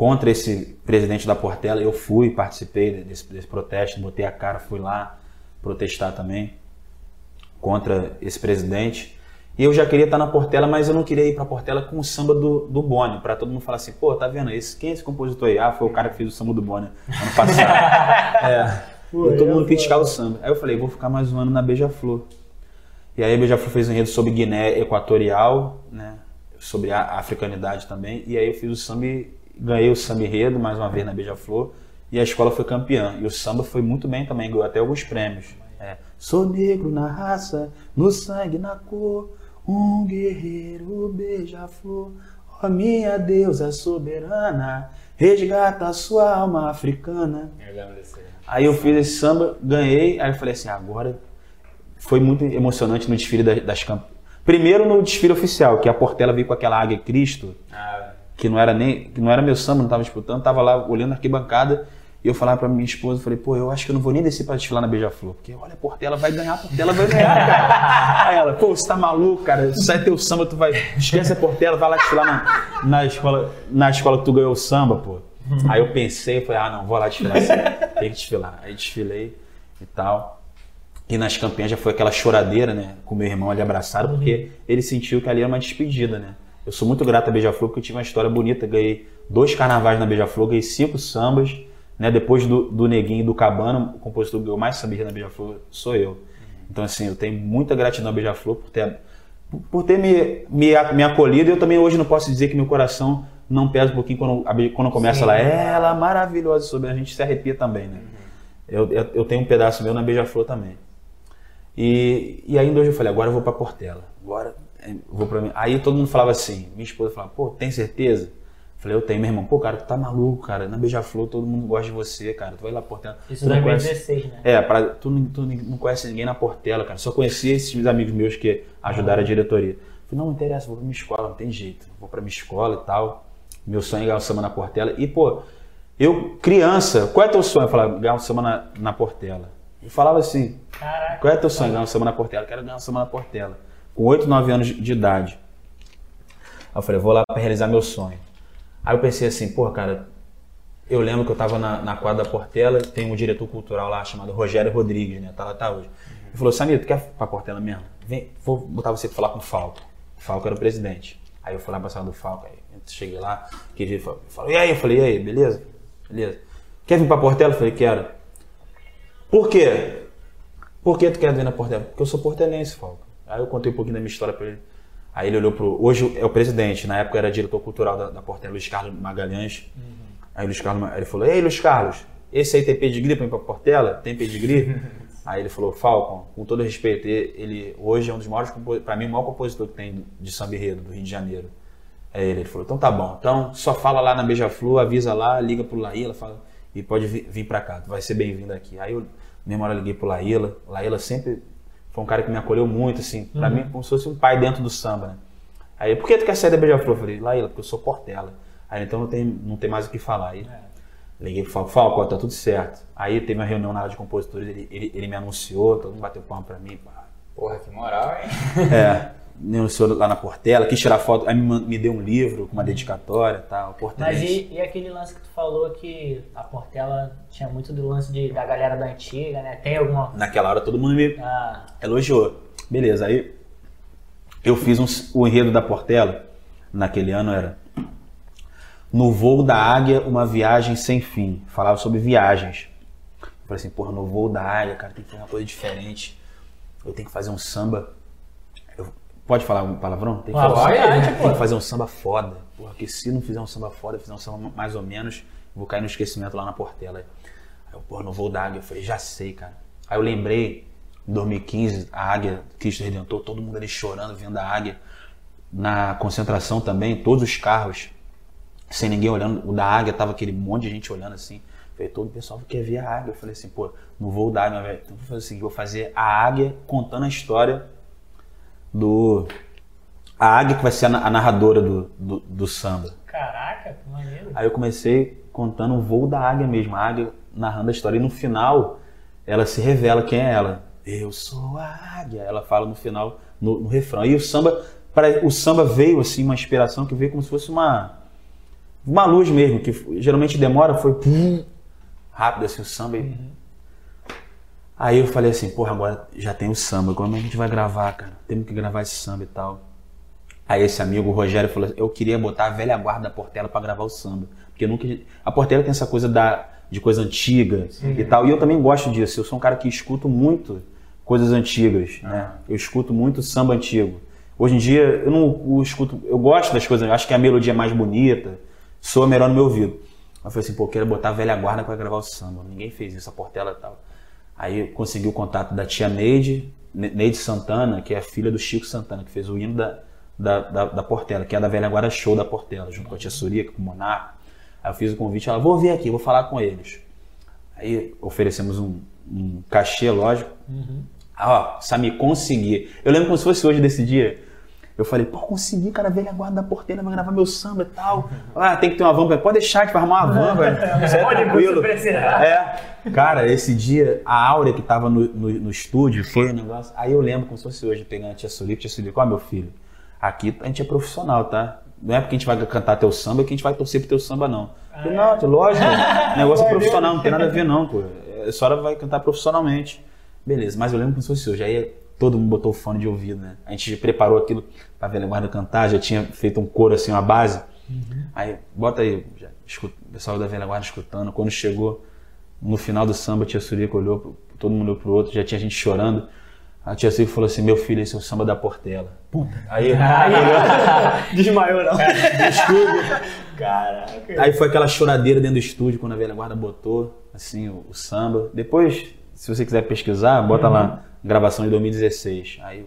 contra esse presidente da Portela. Eu fui, participei desse, desse protesto, botei a cara, fui lá protestar também contra esse presidente. E eu já queria estar na Portela, mas eu não queria ir pra Portela com o samba do, do Boni, pra todo mundo falar assim, pô, tá vendo esse, quem é esse compositor aí? Ah, foi o cara que fez o samba do Boni ano passado. é. E todo é mundo foda. criticava o samba. Aí eu falei, vou ficar mais um ano na Beija-Flor. E aí a Beija-Flor fez um enredo sobre Guiné Equatorial, né? Sobre a africanidade também. E aí eu fiz o samba e ganhei o samba enredo mais uma vez na Beija-Flor. E a escola foi campeã. E o samba foi muito bem também, ganhou até alguns prêmios. É, Sou negro na raça, no sangue, na cor, um guerreiro beija-flor. Ó minha deusa soberana, resgata a sua alma africana. Eu. Aí eu fiz esse samba, ganhei, aí eu falei assim, agora foi muito emocionante no desfile das, das campanhas. Primeiro no desfile oficial, que a Portela veio com aquela águia Cristo, Ah, que não era nem, que não era meu samba, não estava disputando, tava lá olhando a arquibancada, e eu falava pra minha esposa, falei, pô, eu acho que eu não vou nem descer pra desfilar na Beija-Flor, porque olha, a Portela vai ganhar, a Portela vai ganhar, cara. Aí ela, pô, você tá maluco, cara, sai teu samba, tu vai, esquece a Portela, vai lá desfilar na, na, escola, na escola que tu ganhou o samba, pô. Aí eu pensei, falei, ah, não, vou lá desfilar, assim, tem que desfilar. Aí desfilei e tal. E nas campanhas já foi aquela choradeira, né? Com meu irmão ali abraçado, porque ele sentiu que ali era uma despedida, né? Eu sou muito grato a Beija-Flor porque eu tive uma história bonita. Ganhei dois carnavais na Beija-Flor, ganhei cinco sambas. Né? Depois do, do Neguinho e do Cabana, o compositor que ganhou mais samba na Beija-Flor sou eu. Então, assim, eu tenho muita gratidão à Beija-Flor por ter, por- ter me, me, me acolhido. E eu também hoje não posso dizer que meu coração não pesa um pouquinho quando, quando começa Sim. lá. Ela maravilhosa sobre a gente se arrepia também, né? Eu, eu, eu tenho um pedaço meu na Beija-Flor também. E, e aí hoje eu falei, agora eu vou pra Portela. Agora eu vou pra mim. Aí todo mundo falava assim, minha esposa falava, pô, tem certeza? Falei, eu tenho, meu irmão. Pô, cara, tu tá maluco, cara. Na Beija-Flor todo mundo gosta de você, cara. Tu vai lá pra Portela. Isso tu não conhece- 2016, né? é, pra, tu, não- tu não conhece ninguém na Portela, cara. Só conheci esses amigos meus que ajudaram a diretoria. Falei, não, não interessa, vou pra minha escola, não tem jeito. Vou pra minha escola e tal. Meu sonho é ganhar o samba na Portela. E, pô, eu, criança, qual é teu sonho? Eu falava, ganhar um samba na, na Portela. Eu falava assim, Caraca. qual é teu sonho? Ganhar um samba na Portela. Eu quero ganhar um samba na Portela. Com 8, 9 anos de idade. Aí eu falei, vou lá pra realizar meu sonho. Aí eu pensei assim, porra, cara, eu lembro que eu tava na, na quadra da Portela, tem um diretor cultural lá chamado Rogério Rodrigues, né? Tá lá tá hoje. Ele falou, Samir, tu quer pra Portela mesmo? Vem, vou botar você pra falar com o Falco. O Falco era o presidente. Aí eu fui lá pra sala do Falco, aí cheguei lá, que ele falou, e aí? Eu falei, e aí, beleza? Beleza. Quer vir pra Portela? Eu falei, quero. Por quê? Por que tu quer vir na Portela? Porque eu sou portelense, Falco. Aí eu contei um pouquinho da minha história pra ele. Aí ele olhou pro. Hoje é o presidente, na época era diretor cultural da, da Portela, Luiz Carlos Magalhães. Aí o Luiz Carlos, aí ele falou: Ei, Luiz Carlos, esse aí tem pedigree pra ir pra Portela? Tem pedigree? aí ele falou: Falcon, com todo respeito, ele, hoje é um dos maiores, pra mim, o maior compositor que tem de samba enredo, do Rio de Janeiro. É ele. Ele falou: Então tá bom, então só fala lá na Beija-Flor, avisa lá, liga pro Laíla, fala, e pode vir, vir pra cá, tu vai ser bem-vindo aqui. Aí eu, mesma hora, eu liguei pro Laíla. Laíla sempre foi um cara que me acolheu muito, assim, pra mim, como se fosse um pai dentro do samba, né? Aí, por que tu quer sair da Beija-Flor? Eu falei, Laíla, porque eu sou Portela. Aí, então não tem, não tem mais o que falar. Aí, liguei pro Falco, Falco, tá tudo certo. Aí teve uma reunião na área de compositores, ele, ele, ele me anunciou, todo mundo bateu palma pra mim. Pá. porra, que moral, hein? É, me anunciou lá na Portela, quis tirar foto, aí me, me deu um livro com uma dedicatória e tal, Portela. Mas e, e aquele lance que tu falou que a Portela tinha muito do lance de, da galera da antiga, né? Tem alguma. Naquela hora todo mundo me, Ah, elogiou. Beleza, aí eu fiz um, o enredo da Portela, naquele ano era No voo da águia, uma viagem sem fim. Falava sobre viagens. Eu falei assim, porra, no voo da águia, cara, tem que fazer uma coisa diferente. Eu tenho que fazer um samba. Pode falar um palavrão? Tem que, Ah, fazer, vai, tem que fazer um samba foda. Porra, que se não fizer um samba foda, fizer um samba mais ou menos, vou cair no esquecimento lá na Portela. Aí eu, porra, no voo da águia, eu falei, já sei, cara. Aí eu lembrei, em 2015, a águia, Cristo Redentor, todo mundo ali chorando, vendo a águia. Na concentração também, todos os carros, sem ninguém olhando. O da águia tava aquele monte de gente olhando assim. Falei, todo o pessoal quer ver a águia. Eu falei assim, pô, no voo da águia, velho. Então vou fazer o seguinte, vou fazer a águia contando a história do. A águia que vai ser a na- a narradora do, do, do samba. caraca, que maneiro. Aí eu comecei contando o voo da águia mesmo, a águia narrando a história. E no final, ela se revela quem é ela. Eu sou a águia. Ela fala no final, no, no refrão. E o samba, pare- o samba veio assim, uma inspiração que veio como se fosse uma, uma luz mesmo, que geralmente demora, foi pum, rápido assim o samba. e- Aí eu falei assim, porra, agora já tem o samba, como a gente vai gravar, cara? Temos que gravar esse samba e tal. Aí esse amigo, o Rogério, falou assim, eu queria botar a velha guarda da Portela pra gravar o samba. Porque nunca... A Portela tem essa coisa da, de coisa antiga e tal. E eu também gosto disso. Eu sou um cara que escuto muito coisas antigas, né? Eu escuto muito samba antigo. Hoje em dia, eu não eu escuto... Eu gosto das coisas, eu acho que a melodia é mais bonita, soa melhor no meu ouvido. Aí eu falei assim, pô, eu quero botar a velha guarda pra gravar o samba. Ninguém fez isso, a Portela e tal. Aí eu consegui o contato da tia Neide, Ne- Neide Santana, que é a filha do Chico Santana, que fez o hino da, da, da, da Portela, que é da velha guarda show da Portela, junto com a tia Surica, com o Monarca. Aí eu fiz o convite, ela, vou vir aqui, vou falar com eles. Aí oferecemos um, um cachê, lógico. Ah, ó, Sami, consegui. Eu lembro como se fosse hoje desse dia. Eu falei, pô, consegui, cara, a velha guarda da porteira, vai gravar meu samba e tal. Ah, tem que ter uma van, pode deixar, vai arrumar uma van, velho. Isso é Ônibus, tranquilo. se precisar. É. Cara, esse dia, a áurea que tava no, no, no estúdio foi um negócio. Aí eu lembro como se fosse hoje, pegando a tia Solico, tia Solico, ó, meu filho, aqui a gente é profissional, tá? Não é porque a gente vai cantar teu samba que a gente vai torcer pro teu samba, não. Eu falei, não, tia, lógico, negócio é profissional, não tem nada a ver, não, pô. A senhora vai cantar profissionalmente. Beleza, mas eu lembro como se fosse hoje. Aí todo mundo botou o fone de ouvido, né? A gente preparou aquilo pra ver a guarda cantar, já tinha feito um coro assim, uma base. Aí, bota aí, já, escuta, o pessoal da velha guarda escutando. Quando chegou no final do samba, a tia Surica olhou, pro- todo mundo olhou pro outro, já tinha gente chorando. A tia Surica falou assim: Meu filho, esse é o samba da Portela. Puta. Aí, Desmaiou, não. Caraca. Aí foi aquela choradeira dentro do estúdio quando a velha guarda botou assim o, o samba. Depois, se você quiser pesquisar, bota lá gravação de 2016. Aí,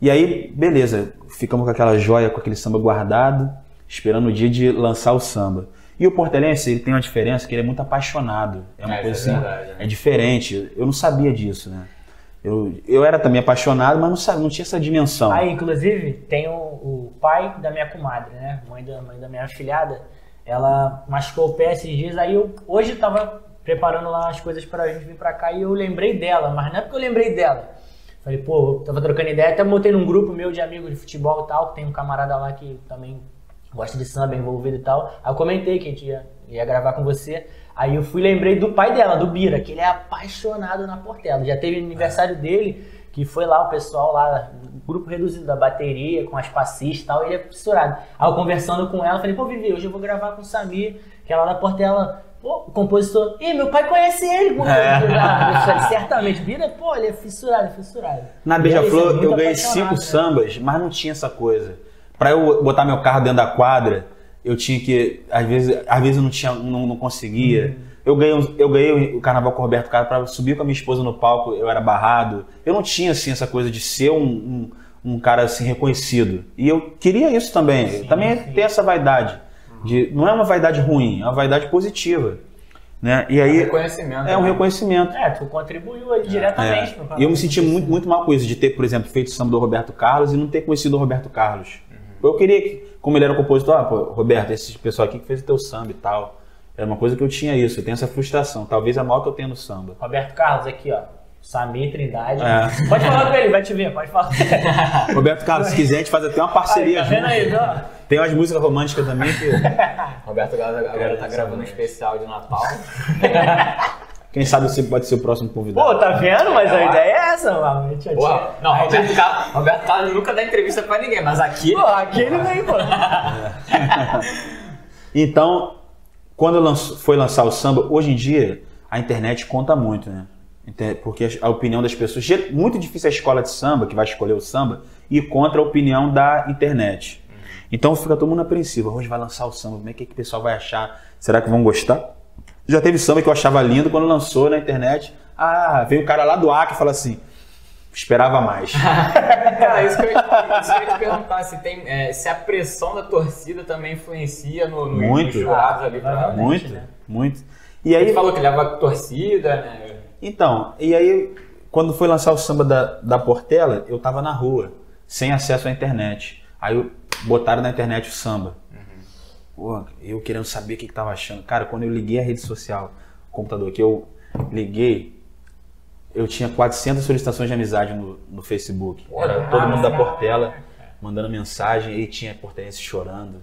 e aí, beleza, ficamos com aquela joia, com aquele samba guardado, esperando o dia de lançar o samba. E o portelense, ele tem uma diferença que ele é muito apaixonado. É uma É, coisa é assim, verdade, é diferente. Eu não sabia disso, né? Eu, eu era também apaixonado, mas não, sabia, não tinha essa dimensão. Aí, inclusive, tem o, o pai da minha comadre, né? Mãe da, mãe da minha afilhada. Ela machucou o pé esses dias. Aí eu hoje eu tava preparando lá as coisas pra gente vir pra cá e eu lembrei dela, mas não é porque eu lembrei dela. Falei, pô, tava trocando ideia, até botei num grupo meu de amigos de futebol e tal, que tem um camarada lá que também gosta de samba, é envolvido e tal. Aí eu comentei que a gente ia, ia gravar com você. Aí eu fui lembrei do pai dela, do Bira, que ele é apaixonado na Portela. Já teve aniversário dele, que foi lá o pessoal lá, grupo reduzido da bateria, com as passistas e tal, ele é fissurado. Aí eu conversando com ela, falei, pô, Vivi, hoje eu vou gravar com o Samir, que é lá da Portela. O compositor, ih, meu pai conhece ele. pô." Eu falei, certamente, Bira, pô, ele é fissurado, é fissurado. Na E Beija-Flor eu ganhei cinco né? sambas, mas não tinha essa coisa. Pra eu botar meu carro dentro da quadra, eu tinha que. Às vezes, às vezes eu não, tinha, não, não conseguia. Uhum. Eu ganhei, eu ganhei o carnaval com o Roberto Carlos pra subir com a minha esposa no palco, eu era barrado. Eu não tinha assim, essa coisa de ser um, um, um cara assim, reconhecido. E eu queria isso também. Sim, também sim. ter essa vaidade. De, não é uma vaidade ruim, é uma vaidade positiva. Né? E É um aí reconhecimento. é um né? reconhecimento. É, tu contribuiu aí diretamente. É. pra- E eu me senti muito, muito mal com isso, de ter, por exemplo, feito o samba do Roberto Carlos e não ter conhecido o Roberto Carlos. Eu queria que, como ele era compositor, ah, pô, Roberto, esse pessoal aqui que fez o teu samba e tal. Era uma coisa que eu tinha isso, eu tenho essa frustração. Talvez a maior que eu tenho no samba. Roberto Carlos, aqui, ó. Samir Trindade. É. Pode falar com ele, vai te ver, pode falar. Roberto Carlos, se quiser, a gente faz até uma Aí, parceria tá vendo junto. aí, ó? Tem umas músicas românticas também que. Roberto Galo agora tá gravando um especial de Natal. Quem sabe você pode ser o próximo convidado. Pô, tá vendo? Mas a ideia é essa, mano. Porra, não, Roberto Carlos, Roberto Carlos nunca dá entrevista pra ninguém, mas aqui. Pô, aqui ele vem, pô. Então, quando foi lançar o samba, hoje em dia a internet conta muito, né? Porque a- opinião das pessoas. Muito difícil a escola de samba, que vai escolher o samba, ir contra a opinião da internet. Então fica todo mundo apreensivo. Hoje vai lançar o samba, como é que, que o pessoal vai achar? Será que vão gostar? Já teve samba que eu achava lindo quando lançou na internet. Ah, veio um cara lá do Acre e fala assim: esperava mais. Cara, isso que eu, isso que eu ia te perguntar, se, tem, é, se a pressão da torcida também influencia no, no, Muito. nos ali pra. Muito, né? muito. E Ele aí, falou que leva a torcida, né? Então, e aí, quando foi lançar o samba da, da Portela, eu tava na rua, sem acesso à internet. Aí eu- botaram na internet o samba. Pô, eu querendo saber o que, que tava achando. Cara, quando eu liguei a rede social, o computador, que eu liguei, eu tinha 400 solicitações de amizade no, no Facebook. Era todo mundo da Portela mandando mensagem, e tinha portelense chorando.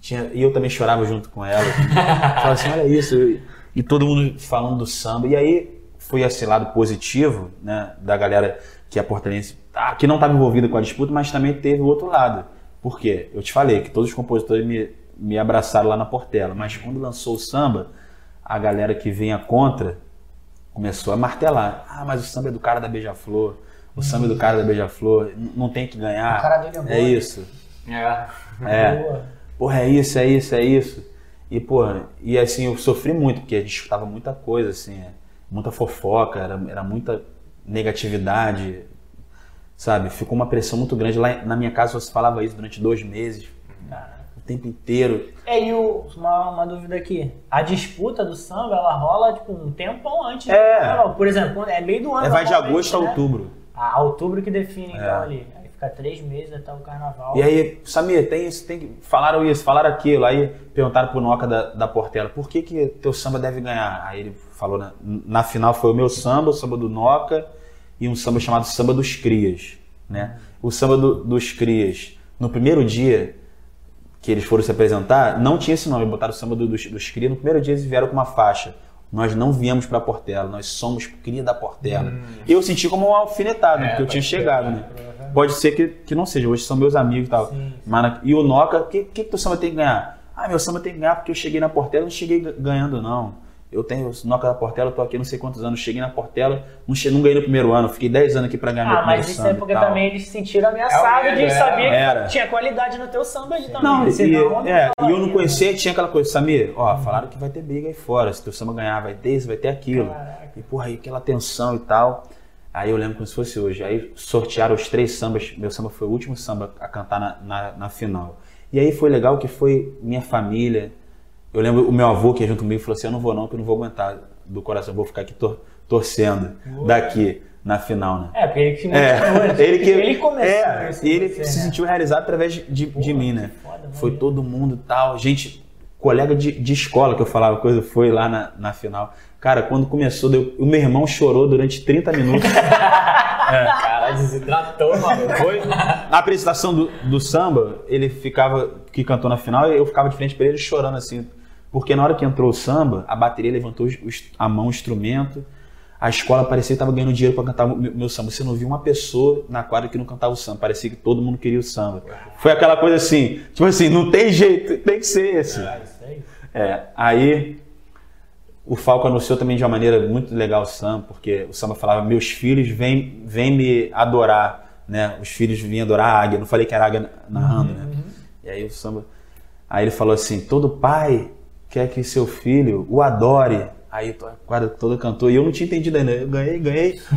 Tinha, e eu também chorava junto com ela. Falava assim, olha isso. E todo mundo falando do samba. E aí foi esse lado positivo, né, da galera que é portelense, ah, que não estava envolvida com a disputa, mas também teve o outro lado. Por quê? Eu te falei que todos os compositores me, me abraçaram lá na Portela, mas quando lançou o samba, a galera que vinha contra começou a martelar. Ah, mas o samba é do cara da Beija-Flor, o samba é do cara da Beija-Flor, não tem que ganhar. O cara dele é bom, é isso. É. É. Boa. Porra, é isso, é isso, é isso. E, porra, e assim, eu sofri muito, porque a gente escutava muita coisa, assim, é, muita fofoca, era, era muita negatividade, sabe? Ficou uma pressão muito grande. Lá na minha casa você falava isso durante dois meses, o tempo inteiro. É, e o- uma, uma dúvida aqui. A disputa do samba, ela rola, tipo, um tempão antes É. do carnaval. Por exemplo, é meio do ano. É, vai de agosto a né? outubro. A outubro que define, então, É. ali. Aí fica três meses até o carnaval. E aí, Samir, tem isso, tem que. Falaram isso, falaram aquilo. Aí perguntaram pro Noca da, da Portela, por que, que teu samba deve ganhar? Aí ele falou, na, na final foi o meu samba, o samba do Noca e um samba chamado Samba dos Crias. Né? O samba do- dos Crias, no primeiro dia que eles foram se apresentar, não tinha esse nome, botaram o samba do- dos, dos Crias. No primeiro dia eles vieram com uma faixa. Nós não viemos pra Portela, nós somos cria da Portela. E eu senti como uma alfinetada, É, porque eu tinha chegado, né? Pode ser que, que não seja, hoje são meus amigos e tal. Sim, sim. Mas e o Noca, o que, que, que teu samba tem que ganhar? Ah, meu samba tem que ganhar porque eu cheguei na Portela, eu não cheguei ga- ganhando, não. Eu tenho o Noca da Portela, eu tô aqui não sei quantos anos, cheguei na Portela, não, che não ganhei no primeiro ano, fiquei 10 anos aqui pra ganhar meu Ah, primeiro mas isso samba é e porque também eles se sentiram ameaçados É o medo, de é. saber Era. que tinha qualidade no teu samba ali também. Não, e, Senão, é, e eu não conhecia, tinha aquela coisa, Samir, ó, falaram que vai ter briga aí fora, se teu samba ganhar vai ter isso, vai ter aquilo. Caraca. E porra, aí aquela tensão e tal. Aí eu lembro como se fosse hoje. Aí sortearam os três sambas, meu samba foi o último samba a cantar na, na, na final. E aí foi legal que foi minha família. Eu lembro o meu avô que ia junto comigo falou assim: Eu não vou não, que eu não vou aguentar do coração, eu vou ficar aqui tor- torcendo daqui na final, né? É, porque ele que É, né? ele que ele começou é, isso e ele você, se né? sentiu realizado através de, de, de mim, né? foda, Foi todo mundo tal, gente, colega de, de escola que eu falava coisa, foi lá na, na final. Cara, quando começou, deu- o meu irmão chorou durante 30 minutos. Cara, desidratou, mano. Foi. Na apresentação do, do samba, ele ficava, que cantou na final, eu ficava de frente pra ele chorando assim. Porque na hora que entrou o samba, a bateria levantou a mão, o instrumento, a escola parecia que estava ganhando dinheiro para cantar o meu, samba. Você não viu uma pessoa na quadra que não cantava o samba, parecia que todo mundo queria o samba. Foi aquela coisa assim, tipo assim, não tem jeito, tem que ser esse. É aí. É, aí o Falco anunciou também de uma maneira muito legal o samba, porque o samba falava: meus filhos vêm, vêm me adorar, né? Os filhos vinham adorar a águia. Não falei que era águia narrando, né? E aí o samba. Aí ele falou assim: todo pai quer que seu filho o adore. Aí a quadra toda cantou e eu não tinha entendido ainda. Eu ganhei, ganhei.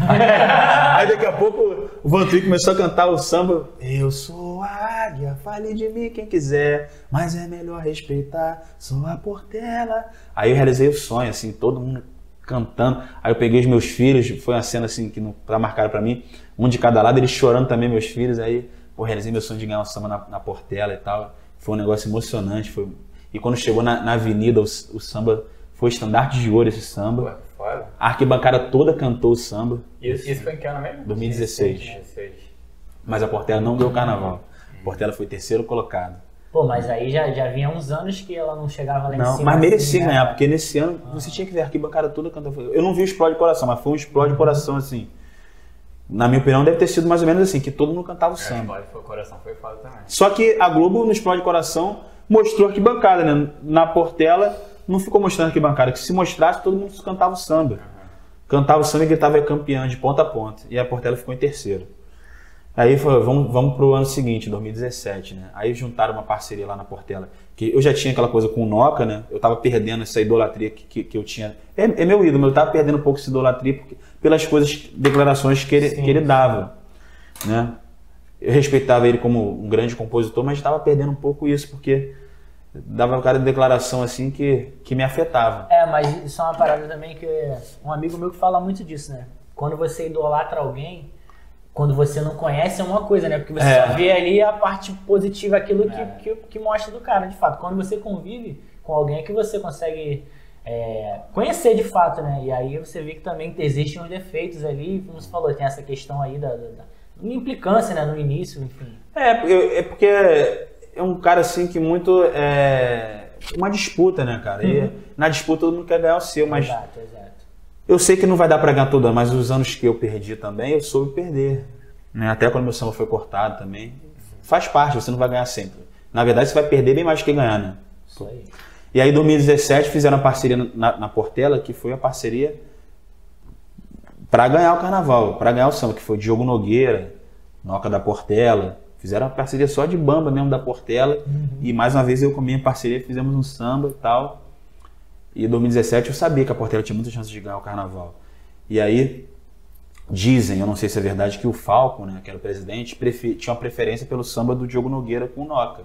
Aí daqui a pouco o Vantuí começou a cantar o samba. Eu sou a águia, fale de mim quem quiser, mas é melhor respeitar, sou a portela. Aí eu realizei o sonho, assim, todo mundo cantando. Aí eu peguei os meus filhos, foi uma cena assim que não pra marcar pra mim, um de cada lado, eles chorando também, meus filhos. Aí, pô, realizei meu sonho de ganhar um samba na, na portela e tal. Foi um negócio emocionante. Foi... E quando chegou na, na avenida, o, o samba foi estandarte de ouro esse samba. Pô, foda. A arquibancada toda cantou o samba, Isso, isso foi em que ano mesmo? 2016. 16. mas a Portela não ganhou o carnaval. A Portela foi terceiro colocado. Pô, mas aí já, já vinha uns anos que ela não chegava lá em Não, cima. mas merecia assim, né? ganhar, porque nesse ano você tinha que ver a arquibancada toda cantando. Eu não vi o explode coração, mas foi um explode coração assim. Na minha opinião, deve ter sido mais ou menos assim, que todo mundo cantava o É, samba. Explode foi o coração, foi foda também. Só que a Globo no Explode Coração mostrou arquibancada, né? Na Portela não ficou mostrando arquibancada, que se mostrasse todo mundo cantava o samba. Cantava o samba e gritava é campeão de ponta a ponta. E a Portela ficou em terceiro. Aí foi, vamos, vamos pro ano seguinte, 2017, né? Aí juntaram uma parceria lá na Portela. Que eu já tinha aquela coisa com o Noca, né? Eu tava perdendo essa idolatria que, que, que eu tinha. É, é meu ídolo, mas eu tava perdendo um pouco essa idolatria porque, pelas coisas, declarações que ele, que ele dava, né? Eu respeitava ele como um grande compositor, mas estava perdendo um pouco isso, porque dava cada declaração assim que, que me afetava. É, mas isso é uma parada também que um amigo meu que fala muito disso, né? Quando você idolatra alguém, quando você não conhece é uma coisa, né? Porque você É. só vê ali a parte positiva, aquilo que, É. que, que mostra do cara, de fato. Quando você convive com alguém é que você consegue é, conhecer de fato, né? E aí você vê que também existem os defeitos ali, como você falou, tem essa questão aí da, da, da implicância, né? No início, enfim. É, é porque é um cara assim que muito é uma disputa, né, cara? E na disputa todo mundo quer ganhar o seu, mas Exato, exato. Eu sei que não vai dar pra ganhar toda, mas os anos que eu perdi também, eu soube perder. Né? Até quando meu samba foi cortado também. Faz parte, você não vai ganhar sempre. Na verdade, você vai perder bem mais do que ganhar, né? Isso aí. E aí, em 2017, fizeram a parceria na, na Portela, que foi a parceria para ganhar o carnaval, para ganhar o samba, que foi Diogo Nogueira, Noca da Portela. Fizeram a parceria só de bamba mesmo da Portela. E mais uma vez eu com a minha parceria fizemos um samba e tal. E em 2017 eu sabia que a Portela tinha muita chance de ganhar o carnaval. E aí dizem, eu não sei se é verdade, que o Falco, né, que era o presidente, tinha uma preferência pelo samba do Diogo Nogueira com o Noca.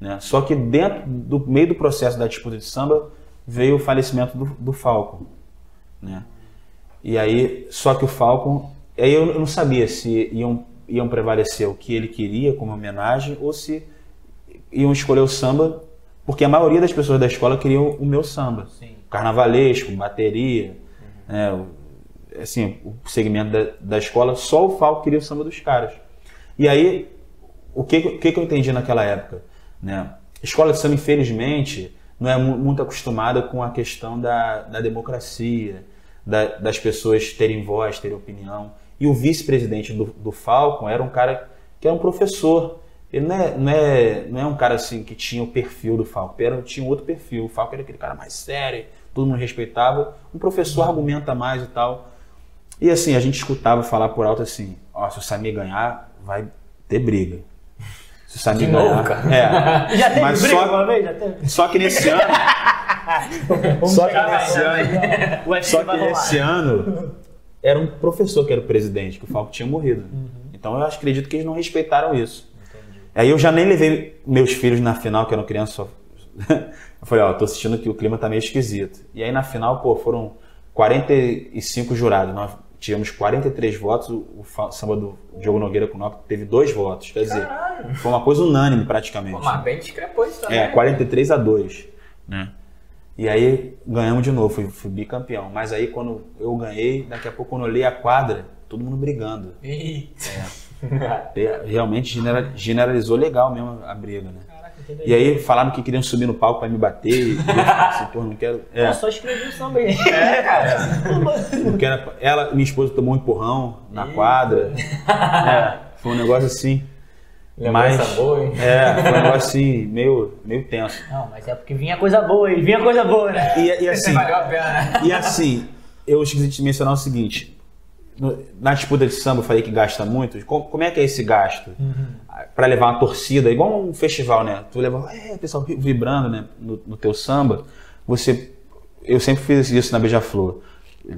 Né? Só que dentro do meio do processo da disputa de samba veio o falecimento do, do Falco. Né? E aí, só que o Falcon, aí eu não sabia se iam, iam prevalecer o que ele queria como homenagem ou se iam escolher o samba, porque a maioria das pessoas da escola queriam o meu samba. Sim. Carnavalesco, bateria, né, o- assim, o segmento da, da escola, só o Falco queria o samba dos caras. E aí, o que, o que eu entendi naquela época? Né? Escola de samba, infelizmente, não é mu- muito acostumada com a questão da, da democracia, da- das pessoas terem voz, terem opinião. E o vice-presidente do, do Falcon era um cara que era um professor. Ele não é, não é, não é um cara assim que tinha o perfil do Falcon, era, tinha outro perfil. O Falcon era aquele cara mais sério, todo mundo respeitava. Um professor argumenta mais e tal. E assim, a gente escutava falar por alto assim: ó, se o Samir ganhar, vai ter briga. Se o Samir De novo, ganhar. cara? É. Já teve Mas briga só- uma vez? Já teve? Só que nesse ano. Só que chegar lá, nesse né? O UFC Só que esse ano era um professor que era o presidente, que o Falco tinha morrido. Uhum. Então eu acredito que eles não respeitaram isso. Aí eu já nem levei meus filhos na final, que eram crianças só. Eu falei, ó, tô assistindo que o clima tá meio esquisito. E aí na final, pô, foram 45 jurados. Nós tivemos 43 votos, o samba do Diogo Nogueira com o Noca teve dois votos. Quer dizer, Caralho. foi uma coisa unânime praticamente. Pô, mas bem discrepante também. É, 43 a 2, né? E aí ganhamos de novo, fui, fui bicampeão. Mas aí quando eu ganhei, daqui a pouco quando eu olhei a quadra, todo mundo brigando. Re- Realmente genera- generalizou legal mesmo a briga, né? Caraca, E aí falaram que queriam subir no palco pra me bater. E eu assim, pô, não quero. É, Eu só escrevi o samba aí. É, cara. não quero. Ela, minha esposa tomou um empurrão na quadra. É, foi um negócio assim. Mas, boa, hein? é, foi um negócio assim, meio, meio tenso. Não, mas é porque vinha coisa boa aí, vinha coisa boa, né? E, e assim, pena. E assim, eu esqueci de mencionar o seguinte. no- Na disputa de samba eu falei que gasta muito. Co- Como é que é esse gasto? Pra levar uma torcida, igual um festival, né? Tu leva, é, o pessoal vi- vibrando né? no, no teu samba. Você, eu sempre fiz isso na Beija-Flor.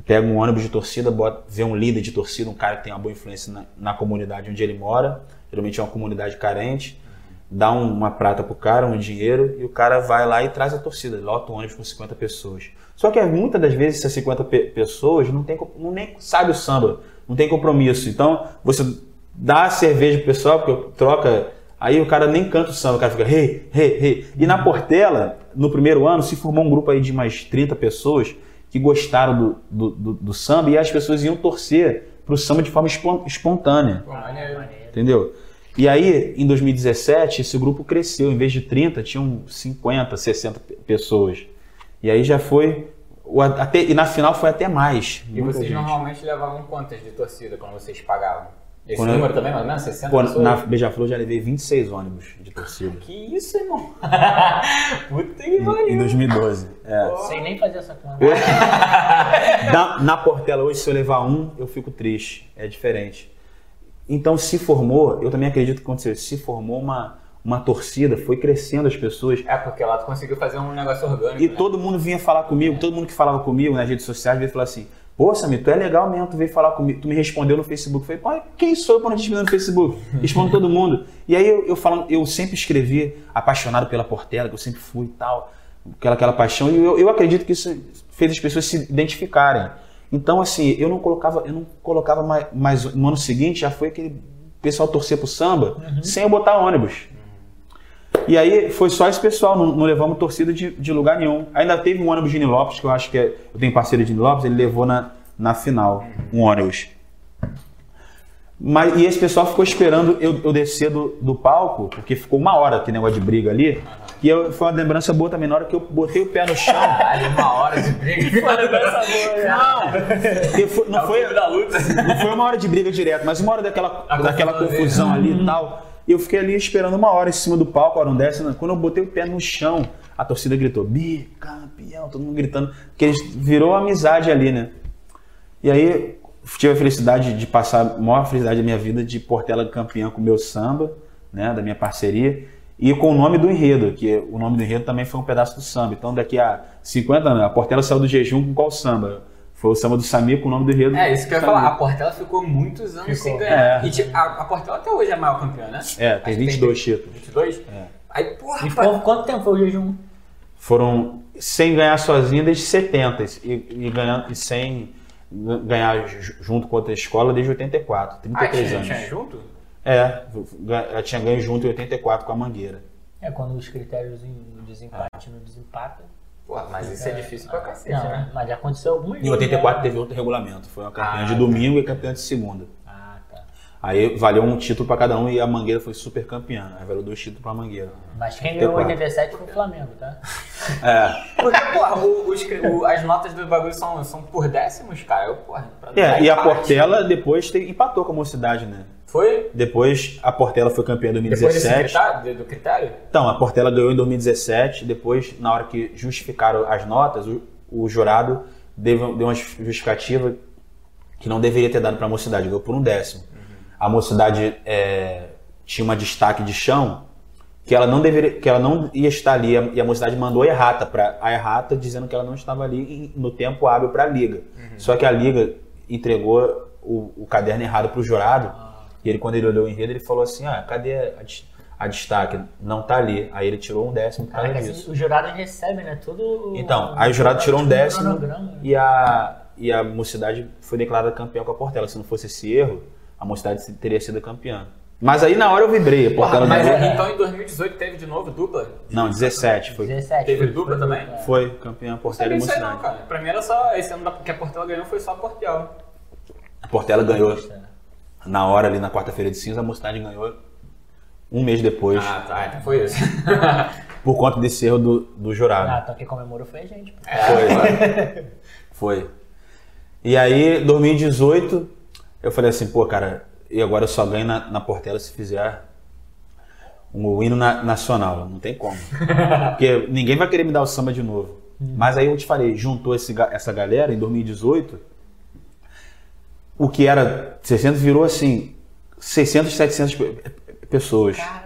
Pega um ônibus de torcida, bota, vê um líder de torcida, um cara que tem uma boa influência na, na comunidade onde ele mora. Geralmente é uma comunidade carente. Dá um- uma prata pro cara, um dinheiro, e o cara vai lá e traz a torcida. Lota o ônibus com 50 pessoas. Só que muitas das vezes essas 50 pe- pessoas não, tem, não nem sabe o samba, não tem compromisso. Então, você dá a cerveja pro pessoal, porque troca. Aí o cara nem canta o samba, o cara fica rei, rei, rei. E na Portela, no primeiro ano, se formou um grupo aí de mais 30 pessoas que gostaram do, do, do- do samba e as pessoas iam torcer pro samba de forma espon- espontânea. Pô, maneiro. Entendeu? E aí, em 2017, esse grupo cresceu. Em vez de 30, tinham 50, 60 pe- pessoas. E aí já foi. Até, e na final foi até mais. E vocês gente. normalmente levavam quantas de torcida quando vocês pagavam? Esse Quando eu- número também, mais ou menos? 60 Pô, pessoas? na Beija-Flor já levei 26 ônibus de torcida. Que isso, irmão? Puta que Em pariu. 2012. É. Sem nem fazer essa conta. Na, na Portela hoje, se eu levar um, eu fico triste. É diferente. Então, se formou, eu também acredito que aconteceu, se formou uma, uma torcida, foi crescendo as pessoas. É, porque lá tu conseguiu fazer um negócio orgânico, E né? todo mundo vinha falar comigo, todo mundo que falava comigo nas redes sociais veio falar assim: Pô, Samir, tu é legal mesmo, tu veio falar comigo, tu me respondeu no Facebook. Eu falei, quem sou eu te responder no Facebook? Respondo todo mundo. E aí eu, eu falando, eu sempre escrevi apaixonado pela Portela, que eu sempre fui e tal, aquela, aquela paixão, e eu, eu acredito que isso fez as pessoas se identificarem. Então, assim, eu não colocava, eu não colocava mais, mais no ano seguinte, já foi aquele pessoal torcer pro samba, sem eu botar ônibus. E aí foi só esse pessoal, não, não levamos torcida de, de lugar nenhum. Ainda teve um ônibus de Nilópolis, que eu acho que é, eu tenho parceiro de Nilópolis, ele levou na, na final um ônibus. Mas, e esse pessoal ficou esperando eu, eu descer do, do palco, porque ficou uma hora aquele negócio de briga ali. E eu, foi uma lembrança boa também, na hora que eu botei o pé no chão. Ali uma hora de briga. Não! Porque foi- não, foi, da luta. não foi uma hora de briga direto, mas uma hora daquela, A daquela confusão ali e tal. E eu fiquei ali esperando uma hora em cima do palco, a hora não desce. né? Quando eu botei o pé no chão, a torcida gritou, bicampeão, todo mundo gritando. Porque eles virou amizade ali, né? E aí tive a felicidade de passar a maior felicidade da minha vida de Portela campeã com o meu samba, né, da minha parceria, e com o nome do enredo, que o nome do enredo também foi um pedaço do samba. Então daqui a 50 anos, a Portela saiu do jejum com qual samba? Foi o samba do Samir com o nome do enredo. É, isso que eu ia falar. A Portela ficou muitos anos Ficou. sem ganhar. É. E tipo, a, a Portela até hoje é a maior campeã, né? É, Acho tem que 22 títulos. 22? É. Aí, porra, E rapaz, por quanto tempo foi o jejum? Foram sem ganhar sozinho desde 70 e, e, ganhando, e sem ganhar ju- junto com outra escola desde 84, ah, 33 tinha, anos. tinha junto? É, ela tinha ganho junto em 84 com a Mangueira. É quando os critérios em- no desempate não desempata. Porra, mas isso é difícil pra cacete, Não, né? mas já aconteceu algumas Em 84 teve outro regulamento, foi uma campeã Ah, de tá. domingo e campeã de segunda. Ah, tá. Aí valeu um título pra cada um e a Mangueira foi super campeã. Aí valeu dois títulos pra Mangueira. Mas quem ganhou 84. 87 foi o Flamengo, tá? É. Porque, porra, o- os o- as notas do bagulho são, são por décimos, cara. Eu, porra, É, e a. Portela depois te- empatou com a Mocidade, né? Foi? Depois a Portela foi campeã em Depois desse 2017. critério, de- do critério? Então, a Portela ganhou em 2017. Depois, na hora que justificaram as notas, o, o jurado deu, deu uma justificativa que não deveria ter dado para a mocidade, ganhou por um décimo. A mocidade é, tinha uma destaque de chão que ela não deveria, que ela não ia estar ali e a mocidade mandou a errata para a errata dizendo que ela não estava ali no tempo hábil para a liga. Só que a liga entregou o, o caderno errado para o jurado e ele quando ele olhou o enredo ele falou assim, ah, cadê a, a destaque? Não tá ali. Aí ele tirou um décimo por causa Caraca, disso. assim, os jurados recebem, né? Tudo. Então, aí o jurado tirou um décimo né? e a, e a mocidade foi declarada campeã com a Portela. Se não fosse esse erro, a mocidade teria sido campeã. Mas aí na hora eu vibrei. A Porra, Portela mas ganhou. então em 2018 teve de novo dupla? Não, 17. Foi, 17. Teve foi- dupla foi- também? é. foi campeã Portela e mocidade. não, cara. Pra mim era só, esse ano que a Portela ganhou foi só a Portela. A Portela ganhou É. na hora ali na quarta-feira de cinza, a mocidade ganhou um mês depois, Ah, tá, então foi isso. por conta desse erro do, do jurado. Ah, então quem comemorou foi a gente. pô. Foi. Foi. E aí, 2018, eu falei assim, pô, cara, e agora eu só ganho na, na Portela se fizer um hino na- nacional. Não tem como. Porque ninguém vai querer me dar o samba de novo. Mas aí eu te falei, juntou esse essa galera em 2018, o que era 600 virou assim, 600, 700 pe- pessoas. Caraca.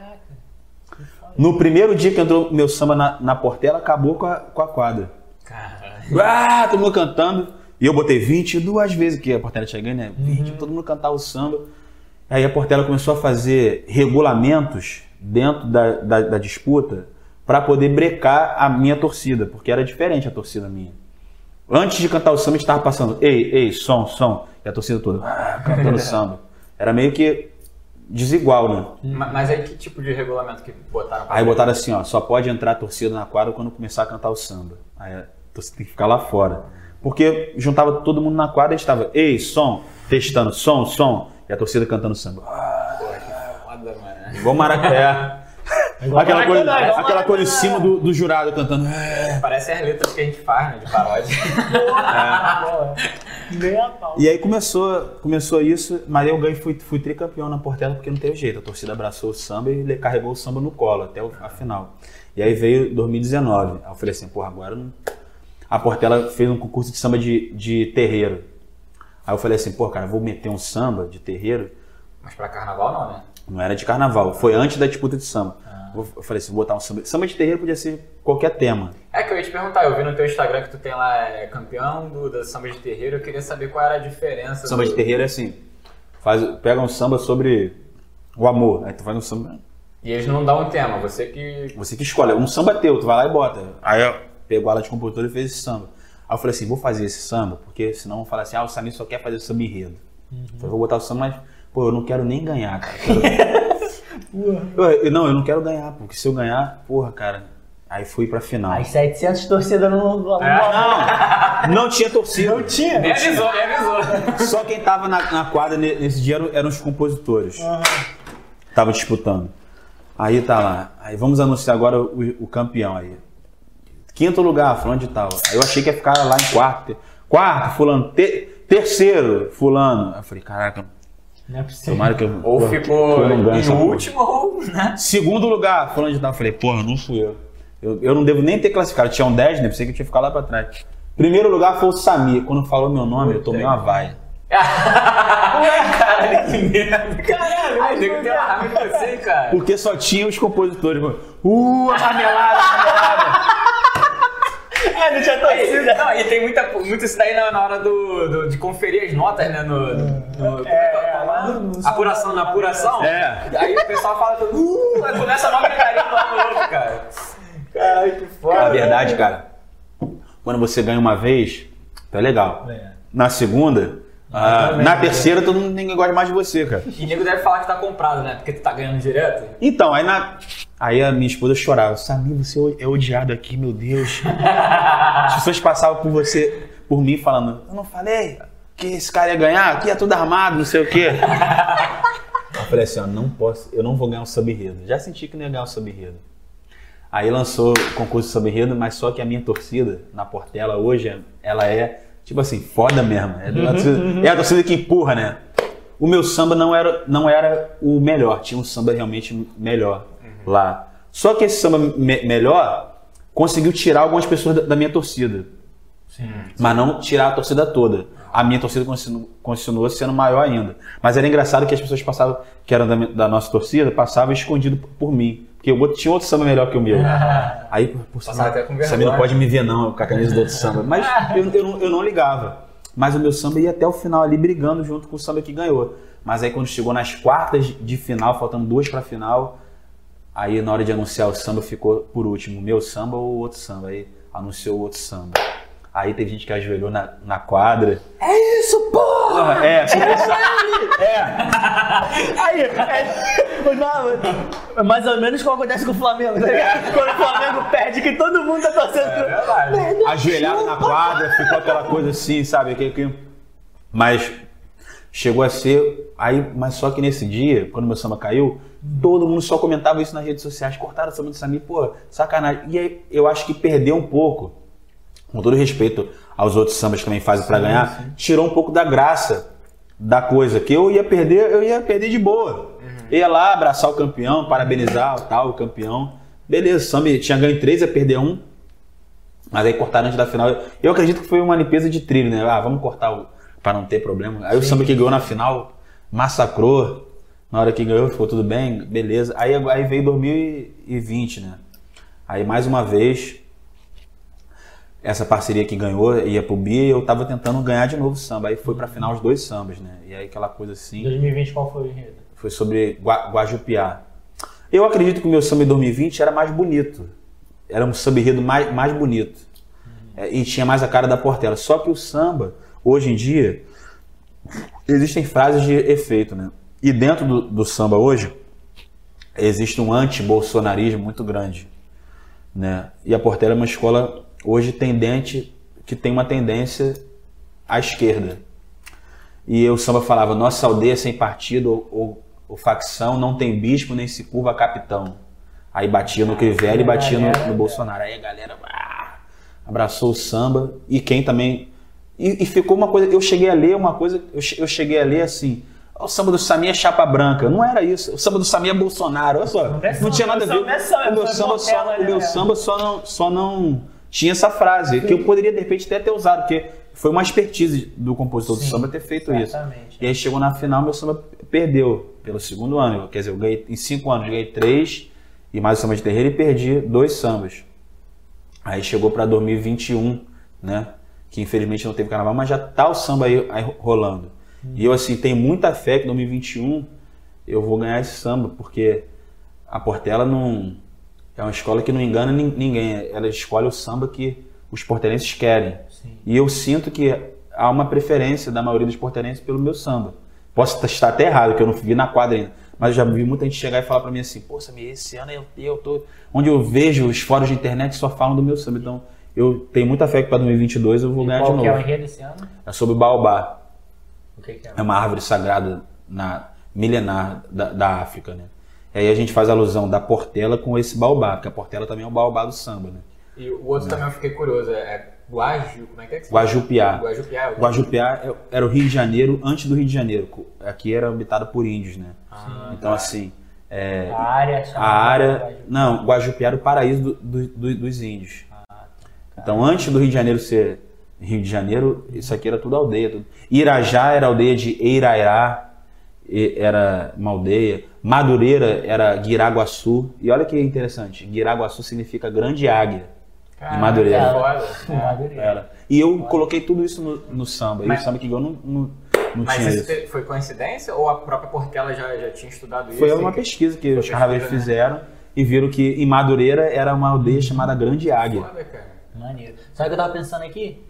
No primeiro dia que entrou meu samba na, na Portela, acabou com a, com a quadra. Caralho. Ah, todo mundo cantando. E eu botei 22 vezes, que a Portela tinha ganho, né? 20, todo mundo cantava o samba. Aí a Portela começou a fazer regulamentos dentro da, da, da disputa para poder brecar a minha torcida, porque era diferente a torcida minha. Antes de cantar o samba, a gente estava passando, ei, ei, som, som. E a torcida toda ah, cantando samba. Era meio que desigual, né? Ma- Mas aí que tipo de regulamento que botaram? Aí botaram assim, ó, só pode entrar a torcida na quadra quando começar a cantar o samba. Aí a torcida tem que ficar lá fora. Porque juntava todo mundo na quadra e estava, ei, som, testando, som, som. E a torcida cantando samba. Ah, Porra, que foda, mano. Igual Maracé. Aquela coisa, igual aquela coisa em cima do, do jurado cantando. "É". Parece as letras que a gente faz, né? De paródia. Pau. E aí começou, começou isso, mas eu ganhei, fui, fui tricampeão na Portela porque não teve jeito. A torcida abraçou o samba e ele carregou o samba no colo até a final. E aí veio 2019. Aí eu falei assim, porra, agora não. A Portela fez um concurso de samba de, de terreiro. Aí eu falei assim, pô, cara, vou meter um samba de terreiro. Mas pra carnaval não, né? Não era de carnaval, foi antes da disputa de samba. Eu falei assim, vou botar um samba. Samba de terreiro podia ser qualquer tema. É que eu ia te perguntar, eu vi no teu Instagram que tu tem lá é, campeão do, da samba de terreiro, eu queria saber qual era a diferença. Samba do... de terreiro é assim: faz, pega um samba sobre o amor. Aí tu faz um samba. E eles não dão um tema, você que. Você que escolhe, um samba teu, tu vai lá e bota. Aí eu pegou ela de compositor e fez esse samba. Aí eu falei assim, vou fazer esse samba, porque senão vão falar assim, ah, o Samir só quer fazer o samba enredo. Então eu vou botar o samba, mas, pô, eu não quero nem ganhar, cara. Eu- eu- não, eu não quero ganhar, porque se eu ganhar, porra, cara, aí fui pra final. As 700 torcidas no. no É. Não, não tinha torcida. Não tinha? Me avisou, me avisou. Só quem tava na, na quadra ne- nesse dia eram, eram os compositores. Estavam disputando. Aí tá lá. Aí vamos anunciar agora o, o campeão aí. Quinto lugar, fulano de tal. Aí eu achei que ia ficar lá em quarto. Quarto, fulano. Te- terceiro, fulano. Aí eu falei, caraca, Não é possível. tomara que eu. Ou que ficou eu em último, ou, né? Segundo lugar, fulano de tal. Eu falei, porra, não fui eu. eu. Eu não devo nem ter classificado. Tinha um 10, né? Pensei que eu tinha que ficar lá pra trás. Primeiro lugar foi o Samir. Quando falou meu nome, eu tomei uma vaia. Caralho, que merda. Caralho, Ai, por tem quê? uma raiva de você, cara. Porque só tinha os compositores. Uh, a ramelada, a ramelada. É, não tinha Aí, torcida. não, e tem muita, muito isso daí na, na hora do, do- de conferir as notas, né? No, no, como é É, no- no- apuração, na apuração. É. Aí o pessoal fala tudo, uh, aí começa a nova gritaria do lado do outro, cara. Caralho, que foda. Na verdade, cara, quando você ganha uma vez, tá legal. É. Na segunda, ah, também, na né? terceira, todo mundo ninguém gosta mais de você, cara. E nego deve falar que tá comprado, né? Porque tu tá ganhando direto. Então, aí na. Aí a minha esposa chorava. Samir, você é odiado aqui, meu Deus. As pessoas passavam por você, por mim, falando, eu não falei que esse cara ia ganhar, aqui é tudo armado, não sei o quê. Eu falei assim, ó, não posso, eu não vou ganhar o sub-enredo. Já senti que não ia ganhar o sub-enredo. Aí lançou o concurso de sub-enredo, mas só que a minha torcida na Portela hoje, ela é, tipo assim, foda mesmo. É, a torcida, é a torcida que empurra, né? O meu samba não era, não era o melhor, tinha um samba realmente melhor lá. Só que esse samba me- melhor conseguiu tirar algumas pessoas da, da minha torcida. Mas não tirar a torcida toda. A minha torcida continu- continuou sendo maior ainda. Mas era engraçado que as pessoas passavam, que eram da, da nossa torcida, passavam escondido por mim. Porque o outro, tinha outro samba melhor que o meu. Aí, por, vergonha. não pode me ver não, com a camisa do outro samba. Mas eu, eu, não, eu não ligava. Mas o meu samba ia até o final ali brigando junto com o samba que ganhou. Mas aí quando chegou nas quartas de final, faltando duas pra final, aí na hora de anunciar o samba ficou por último, meu samba ou outro samba. Aí anunciou o outro samba. Aí teve gente que ajoelhou na, na quadra. É isso, porra! Porra, é, começou- é. Aí, é, não, mais ou menos como acontece com o Flamengo, tá ligado? Quando o Flamengo perde, que todo mundo tá torcendo. É verdade. ajoelhado na quadra, ficou aquela coisa assim, sabe? Que, que... Mas chegou a ser. Aí, mas só que nesse dia, quando meu samba caiu, todo mundo só comentava isso nas redes sociais. Cortaram o samba do Samir, pô, sacanagem. E aí eu acho que perdeu um pouco, com todo respeito aos outros sambas que também fazem pra ganhar, tirou um pouco da graça da coisa. Que eu ia perder, eu ia perder de boa. Ia lá abraçar o campeão, parabenizar tal, o campeão. Beleza, o samba tinha ganho três, ia perder um. Mas aí cortaram antes da final. Eu acredito que foi uma limpeza de trilho, né? Ah, vamos cortar o, pra não ter problema. Aí o samba que ganhou na final massacrou. Na hora que ganhou ficou tudo bem, beleza. Aí, aí veio 2020, né? Aí mais uma vez, essa parceria que ganhou ia pro Bia e eu tava tentando ganhar de novo o samba. Aí foi pra final os dois sambas, né? E aí aquela coisa assim 2020 qual foi o enredo? foi sobre Gua- Guajupiá. Eu acredito que o meu samba em 2020 era mais bonito. Era um samba enredo mais, mais bonito. É, e tinha mais a cara da Portela. Só que o samba, hoje em dia, existem frases de efeito, né? E dentro do, do samba hoje, existe um anti-bolsonarismo muito grande. Né? E a Portela é uma escola hoje tendente, que tem uma tendência à esquerda. E o samba falava: nossa aldeia sem partido ou, ou- ou facção não tem bispo nem se curva capitão. Aí batia no Crivella e batia no, no Bolsonaro. Aí a galera ah, abraçou o samba. E quem também. E, e ficou uma coisa. Eu cheguei a ler uma coisa. Eu, eu cheguei a ler assim. O samba do Samir é chapa branca. Não era isso. O samba do Samir é Bolsonaro. Olha só. é Não tinha nada a ver. é samba, O meu samba só, Portela, o meu né? samba só não, só não tinha essa frase. Que eu poderia, de repente, até ter usado. Porque foi uma expertise do compositor do Sim, samba ter feito isso. E aí chegou na final, meu samba perdeu pelo segundo ano. Quer dizer, eu ganhei em cinco anos, ganhei três e mais o samba de terreiro e perdi dois sambas. Aí chegou para 2021, né? Que infelizmente não teve carnaval, mas já tá o samba aí, aí rolando. E eu assim tenho muita fé que 2021 eu vou ganhar esse samba, porque a Portela não é uma escola que não engana nin- ninguém. Ela escolhe o samba que os portelenses querem. Sim. E eu sinto que há uma preferência da maioria dos portelenses pelo meu samba. Posso estar até errado, que eu não vi na quadra ainda. Mas eu já vi muita gente chegar e falar pra mim assim, pô, Samir, esse ano eu, eu tô... Onde eu vejo os fóruns de internet só falam do meu samba. Então, eu tenho muita fé que para 2022 eu vou ganhar de Qual que é o novo. enredo esse ano? É sobre o Baobá. O que, que é? É uma árvore sagrada na, milenar da, da África, né? E aí a gente faz alusão da Portela com esse baobá, porque a Portela também é o baobá do samba, né? E o outro também eu fiquei curioso, é Guaju, como é que é que você Guajupiá. fala? Guajupiá. é o- Guajupiá é- era o Rio de Janeiro antes do Rio de Janeiro. Aqui era habitado por índios, né? Ah, Então, tá. assim, é, A área a chamada área. Guaju. Não, Guajupiá era o paraíso do- do- do- dos índios. Então, antes do Rio de Janeiro ser Rio de Janeiro, isso aqui era tudo aldeia. Tudo. Irajá era aldeia de Eirairá, era uma aldeia. Madureira era Guiraguaçu. E olha que interessante, Guiraguaçu significa grande águia. Caraca, em Madureira. que foda. É. Madureira. Era. E eu coloquei tudo isso no, no samba. E Mas- o samba que eu não, não, não Mas tinha isso te- foi coincidência ou a própria Portela já, já tinha estudado isso? Foi uma E- pesquisa que os carnavais né? fizeram e viram que em Madureira era uma aldeia chamada Grande Águia. Foda, cara. Maneiro. Sabe o que eu tava pensando aqui?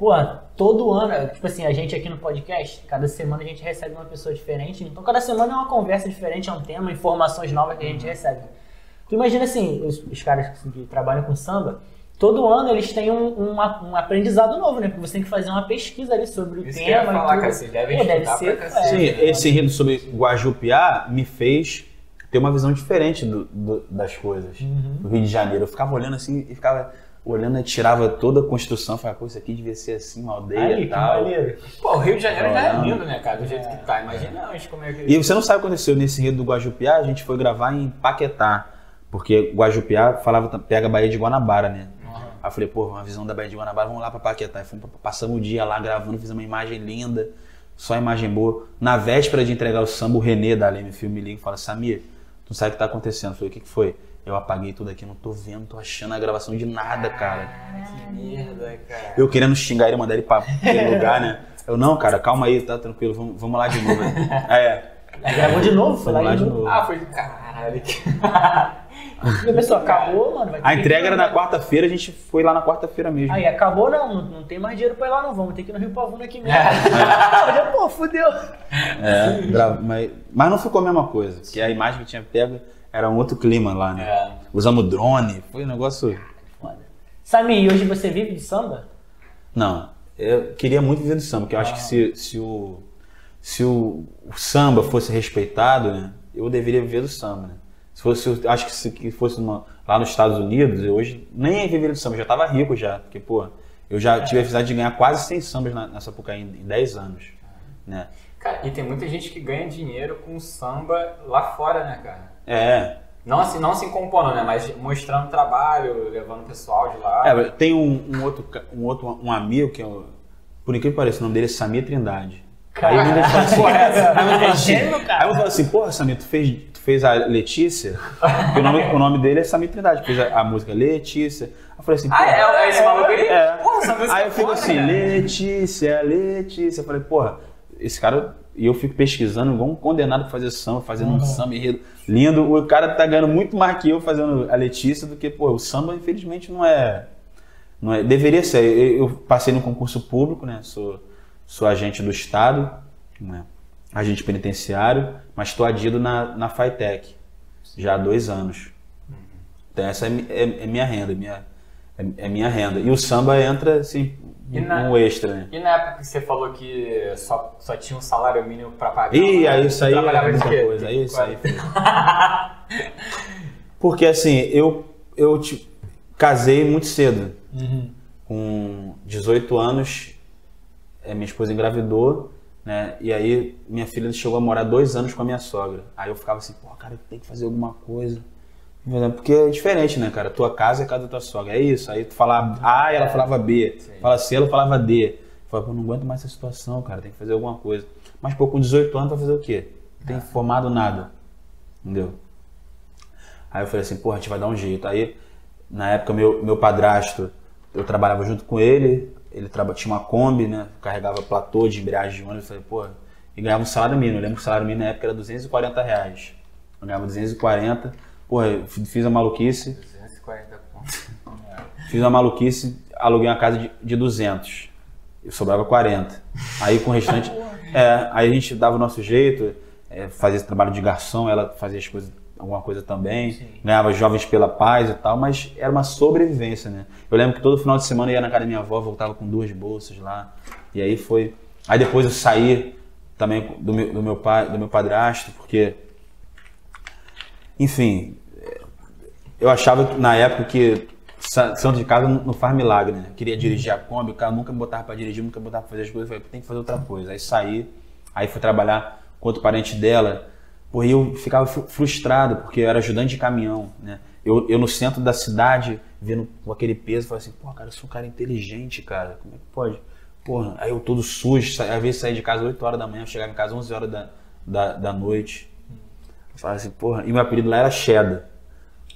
Pô, todo ano, tipo assim, a gente aqui no podcast, cada semana a gente recebe uma pessoa diferente. Então cada semana é uma conversa diferente, é um tema, informações novas que a gente recebe. Tu imagina assim, os, os caras assim, que trabalham com samba, todo ano eles têm um, um, um aprendizado novo, né? Porque você tem que fazer uma pesquisa ali sobre o Isso que eu ia tema. e falar, tudo. cara, vocês devem Pô, deve ser, pra cacete. Sim, é. esse enredo sobre Guajupiá me fez ter uma visão diferente do- do- das coisas do Rio de Janeiro. Eu ficava olhando assim e ficava olhando e tirava toda a construção. Falava, pô, isso aqui devia ser assim, uma aldeia Aí, e que tal. maneiro. Pô, o Rio de Janeiro já é lindo, né, cara? Do jeito que tá. Imagina antes como é que. E você não sabe o que aconteceu nesse enredo do Guajupiá, a gente foi gravar em Paquetá. Porque Guajupiá falava, pega a Baía de Guanabara, né? Aí eu falei, pô, uma visão da Baía de Guanabara, vamos lá pra Paquetá. Aí fomos, passamos o dia lá gravando, fizemos uma imagem linda, só imagem boa. Na véspera de entregar o samba, o Renê da Leme Filme me liga e fala, Samir, tu não sabe o que tá acontecendo? Eu falei, o que, que foi? Eu apaguei tudo aqui, não tô vendo, tô achando a gravação de nada, cara. Que merda, cara. Eu querendo xingar ele, mandar ele pra aquele lugar, né? Eu, não, cara, calma aí, tá tranquilo, vamos, vamos lá de novo. É, Aí gravou de novo, foi lá lá de de novo. novo. Ah, foi. Caralho. que- E a pessoa acabou, mano. A entrega era na quarta-feira, a gente foi lá na quarta-feira mesmo. Aí acabou, não, não, não tem mais dinheiro pra ir lá, não. Vamos ter que ir no Rio Pavuna aqui mesmo. Ah, já, pô, fudeu. É, mas, mas não ficou a mesma coisa, porque a imagem que tinha pego era um outro clima lá, né? É. Usamos drone, foi um negócio. Foda. Sami, e hoje você vive de samba? Não, eu queria muito viver do samba, porque eu acho que se, se, o, se o, o samba fosse respeitado, né, eu deveria viver do samba. Né? Se fosse, acho que se que fosse uma- lá nos Estados Unidos, eu hoje nem viveria do samba, eu já estava rico já, porque, pô, eu já tive a felicidade de ganhar quase 100 sambas na, nessa Sapucaí em 10 anos. Né? Cara, e tem muita gente que ganha dinheiro com samba lá fora, né, cara? É, Não assim, não se compondo, né? Mas mostrando trabalho, levando o pessoal de lá. É, tem um, um outro, um outro um amigo que é, o- por incrível que pareça, o nome dele é Samir Trindade. Aí gente fala assim, Porra, essa- aí eu falo assim, gênio, cara. aí eu falo assim, porra, Samir, tu fez, tu fez a Letícia? Porque o nome, o nome dele é Samir Trindade, fez a, a música Letícia. Aí eu falei assim, Ah, porra, é, é esse maluco aí? é. Porra, essa música Aí é eu fico assim. Letícia, Letícia. Eu falei, porra, esse cara. E eu fico pesquisando, igual um condenado pra fazer samba, fazendo um samba enredo lindo. O cara tá ganhando muito mais que eu fazendo a Letícia do que, pô, o samba, infelizmente, não é. Não é deveria ser. Eu, eu passei no concurso público, né? Sou, sou agente do Estado, né? agente penitenciário, mas estou adido na, na FITEC já há dois anos. Então essa é, é- é minha renda, minha, é, é minha renda. E o samba entra assim, E na- um extra, né? E na época que você falou que só, só tinha um salário mínimo pra pagar? Ih, aí isso aí é muita quê? coisa. Aí isso aí. Porque assim, eu, eu te- casei muito cedo. Com 18 anos, eh, minha esposa engravidou, né? E aí minha filha chegou a morar dois anos com a minha sogra. Aí eu ficava assim, pô, cara, tem que fazer alguma coisa. Porque é diferente, né, cara? Tua casa é casa da tua sogra. É isso. Aí tu fala A e ela falava B. Fala C, ela falava D. Eu falava, pô, não aguento mais essa situação, cara. Tem que fazer alguma coisa. Mas, pô, com 18 anos, vai fazer o quê? Não tem formado nada. Entendeu? Aí eu falei assim, porra, a gente vai dar um jeito. Aí, na época, meu, meu padrasto, eu trabalhava junto com ele, ele traba, tinha uma Kombi, né? Carregava platô de embreagem de ônibus. Eu falei, porra, e ganhava um salário mínimo. Eu lembro que o salário mínimo na época era 240 reais. Eu ganhava 240. Fi- fiz a maluquice, 240 pontos. fiz a maluquice, aluguei uma casa de, de 200. Eu sobrava 40. Aí com o restante. é, aí a gente dava o nosso jeito, é, fazia esse trabalho de garçom, ela fazia as coisas, alguma coisa também, ganhava jovens pela paz e tal, mas era uma sobrevivência, né? Eu lembro que todo final de semana eu ia na casa da minha avó, voltava com duas bolsas lá. E aí foi. Aí depois eu saí também do meu, do meu pai, do meu padrasto, porque enfim, eu achava na época que sa- santo de casa não faz milagre, né? Queria dirigir a Kombi, o cara nunca me botava pra dirigir, nunca me botava pra fazer as coisas. Eu falei, tem que fazer outra coisa. Aí saí, aí fui trabalhar com outro parente dela. E eu ficava fru- frustrado, porque eu era ajudante de caminhão, né? Eu, eu no centro da cidade, vendo com aquele peso, falei assim, pô, cara, eu sou um cara inteligente, cara. Como é que pode? Porra, aí eu todo sujo, às vezes saía de casa 8 horas da manhã, chegava em casa 11 horas da, da, da noite. Falava assim, porra, e meu apelido lá era Cheddar.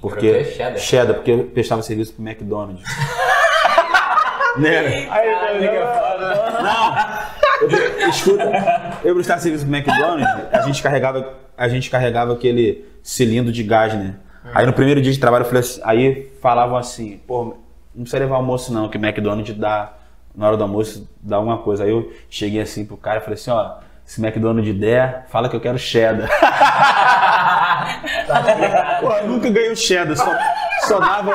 Porque, Por quê? Cheddar? Cheddar, porque eu prestava serviço pro McDonald's. né? Eu- escuta, eu prestava serviço pro McDonald's, a gente carregava, a gente carregava aquele cilindro de gás, né? Aí no primeiro dia de trabalho, eu falei assim, aí falavam assim, pô, não precisa levar almoço não, que o McDonald's dá, na hora do almoço, dá alguma coisa. Aí eu cheguei assim pro cara e falei assim, ó, se McDonald's der, fala que eu quero cheddar. Pô, eu nunca ganhei o cheddar, só, só dava,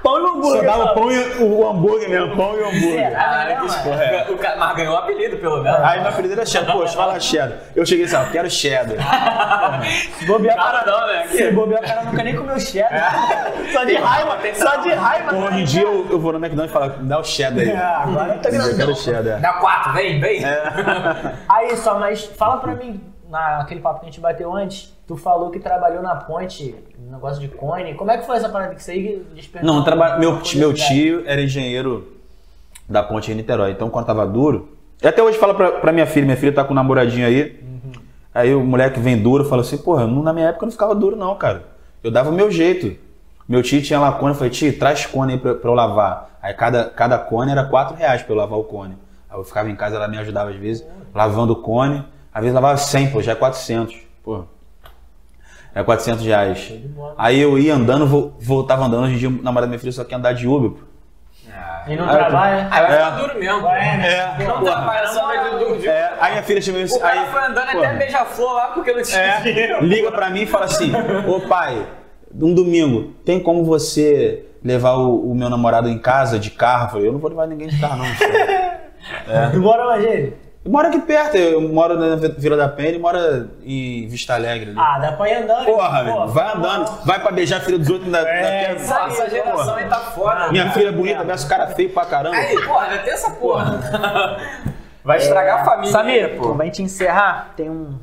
Pão só hambúrguer. dava só. pão e o hambúrguer mesmo, pão e hambúrguer. Caralho, que Não, porra é. O cara, mas ganhou o apelido, pelo menos. Aí meu apelido era cheddar, poxa, fala cheddar. Eu cheguei assim, ó, quero cheddar. Se bobear, Cara, cara, não, né? se bobear, o cara nunca nem comeu cheddar. Só de raiva, só de raiva. Hoje em dia eu, eu vou no McDonald's e falo, dá o cheddar aí. Ah, agora eu tô Eu quero grandão. cheddar. Dá quatro, vem, vem. Aí só, mas fala pra mim, naquele papo que a gente bateu antes, tu falou que trabalhou na ponte, no negócio de cone. Como é que foi essa parada que você despertou? Não, traba... meu, meu tio era engenheiro da ponte em Niterói, então quando tava duro. E até hoje fala pra, pra minha filha, minha filha tá com um namoradinho aí. Aí o moleque vem duro fala assim, porra, não- na minha época não ficava duro não, cara. Eu dava o meu jeito. Meu tio tinha lá cone, eu falei, tio, traz cone aí pra, pra eu lavar. Aí cada, cada cone era 4 reais pra eu lavar o cone. Aí eu ficava em casa, ela me ajudava às vezes, lavando o cone. Às vezes lavava 100, pô, já é 400. Pô, é 400 reais. Aí eu ia andando, vo- voltava andando. Hoje em dia, o namorado da minha filha só quer andar de Uber. pô. E não Ah, trabalha? Aí vai É. ficar duro mesmo. Vai, né? É, Não porra. trabalha só de duro. de- É, aí minha filha chama O isso. cara Aí, foi andando porra. até beija-flor lá porque não tinha É, dinheiro. liga pra mim e fala assim: Ô pai, um domingo, tem como você levar o, o meu namorado em casa de carro? Eu falei: Eu não vou levar ninguém de carro, não. senhor." Bora ele? Eu moro aqui perto, eu moro na Vila da Penha, ele mora em Vista Alegre. ali. Ah, dá pra ir andando. Porra, vai andando, vai pra beijar a filha dos outros. Ainda, É, Essa geração porra. aí tá foda. Minha filha bonita, beça o cara feio pra caramba. Aí, porra, vai ter essa porra. Vai estragar a família. Samir, pô. pra gente encerrar, tem um,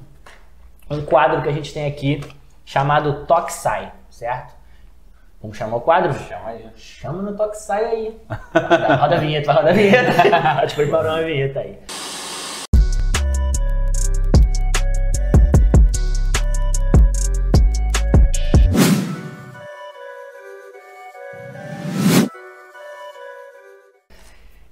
um quadro que a gente tem aqui chamado Toxai, certo? Vamos chamar o quadro? Chama aí. Chama no Toxai aí. Roda, roda a vinheta, roda a vinheta. A gente preparou uma vinheta aí.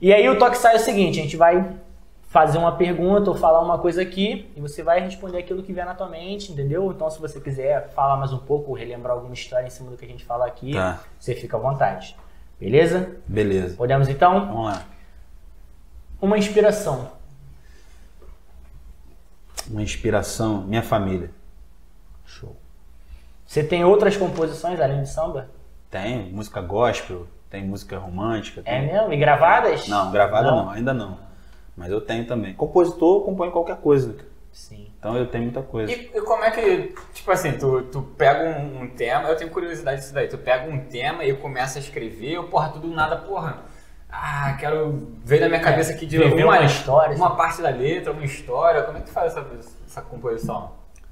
E aí o Toxai é o seguinte, a gente vai fazer uma pergunta ou falar uma coisa aqui e você vai responder aquilo que vier na tua mente, entendeu? Então se você quiser falar mais um pouco, relembrar alguma história em cima do que a gente fala aqui, Tá. você fica à vontade. Beleza? Beleza. Podemos então? Vamos lá. Uma inspiração. Uma inspiração, minha família. Show. Você tem outras composições além de samba? Tem música gospel, tem música romântica. É Tem... mesmo? E gravadas? Não, gravada Não? não. ainda não. Mas eu tenho também. Compositor compõe qualquer coisa. Sim. Então eu tenho muita coisa. E, e como é que, tipo assim, tu, tu pega um, um tema, eu tenho curiosidade disso daí, tu pega um tema e começa a escrever, ou porra, tudo nada, porra, ah, quero ver na minha cabeça aqui de uma, uma história, uma assim. parte da letra, uma história, como é que tu faz essa, essa composição?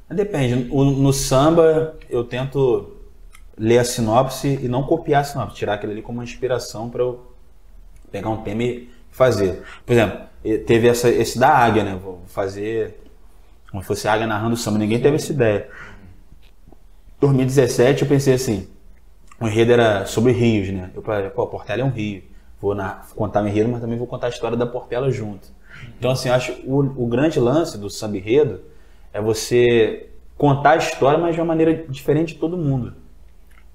Depende. O- No samba eu tento ler a sinopse e não copiar a sinopse, tirar aquilo ali como uma inspiração para eu pegar um tema e fazer. Por exemplo, teve essa, esse da águia, né? Vou fazer como se fosse a águia narrando samba. Ninguém teve essa ideia. 2017 eu pensei assim, o enredo era sobre rios, né? Eu falei, pô, Portela é um rio. Vou na- contar o enredo, mas também vou contar a história da Portela junto. Então, assim, eu acho o, o grande lance do samba enredo é você contar a história, mas de uma maneira diferente de todo mundo.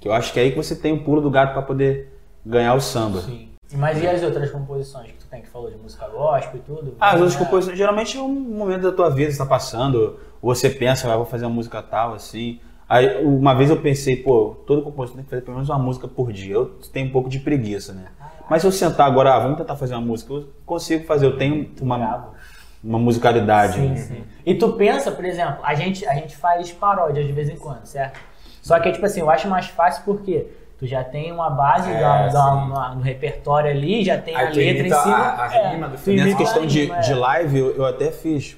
Que eu acho que é aí que você tem o pulo do gato para poder ganhar o samba. Sim. Mas e as outras composições que tu tem que falou de música gospel e tudo? Ah, as outras É. composições, geralmente é um momento da tua vida que está passando, ou você pensa, ah, vou fazer uma música tal, assim. Aí, uma vez eu pensei, pô, todo compositor tem que fazer pelo menos uma música por dia. Eu tenho um pouco de preguiça, né? Mas se eu sentar agora, ah, vamos tentar fazer uma música, eu consigo fazer, eu tenho uma, uma musicalidade. Sim, sim. E tu pensa, por exemplo, a gente, a gente faz paródia de vez em quando, certo? Só que, tipo assim, eu acho mais fácil porque tu já tem uma base É, da, da- uma- no repertório ali, já tem Aí a letra em cima. a- a é, rima do filme. Nessa questão de, rima, de é. live, eu, eu até fiz.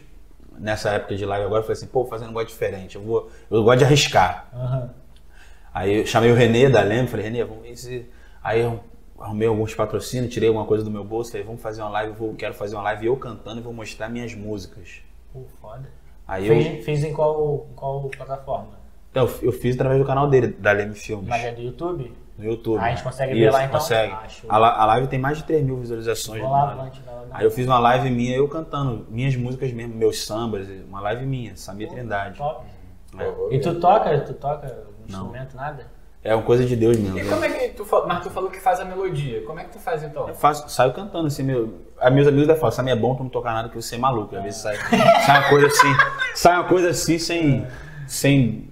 Nessa época de live agora, eu falei assim, pô, vou fazer um negócio diferente. Eu, vou, eu gosto de arriscar. Aham. Aí eu chamei o Renê da Leme, falei, Renê, vamos ver se. Aí eu arrumei alguns patrocínios, tirei alguma coisa do meu bolso, falei, vamos fazer uma live, eu vou, quero fazer uma live eu cantando e vou mostrar minhas músicas. Pô, foda. Aí eu, Fez, fez em qual, em qual plataforma? Então, eu fiz através do canal dele, da Leme Filmes, Mas é do YouTube? no YouTube. Ah, a gente consegue ver lá, então? Consegue. Ah, a, a live tem mais de 3 mil visualizações. Vou lá. Avante. Aí eu fiz uma live minha, eu cantando minhas músicas mesmo, meus sambas, uma live minha, Samir Trindade. Top. É. E tu toca, tu toca algum Não. instrumento, nada? É uma coisa de Deus mesmo. E né? como é que tu falou, mas tu falou que faz a melodia. Como é que tu faz então? Eu faço, saio cantando assim, meu. Aí meus amigos até falam, Samir é bom tu não tocar nada que você é maluco. Às vezes sai, sai uma coisa assim, sai uma coisa assim sem. sem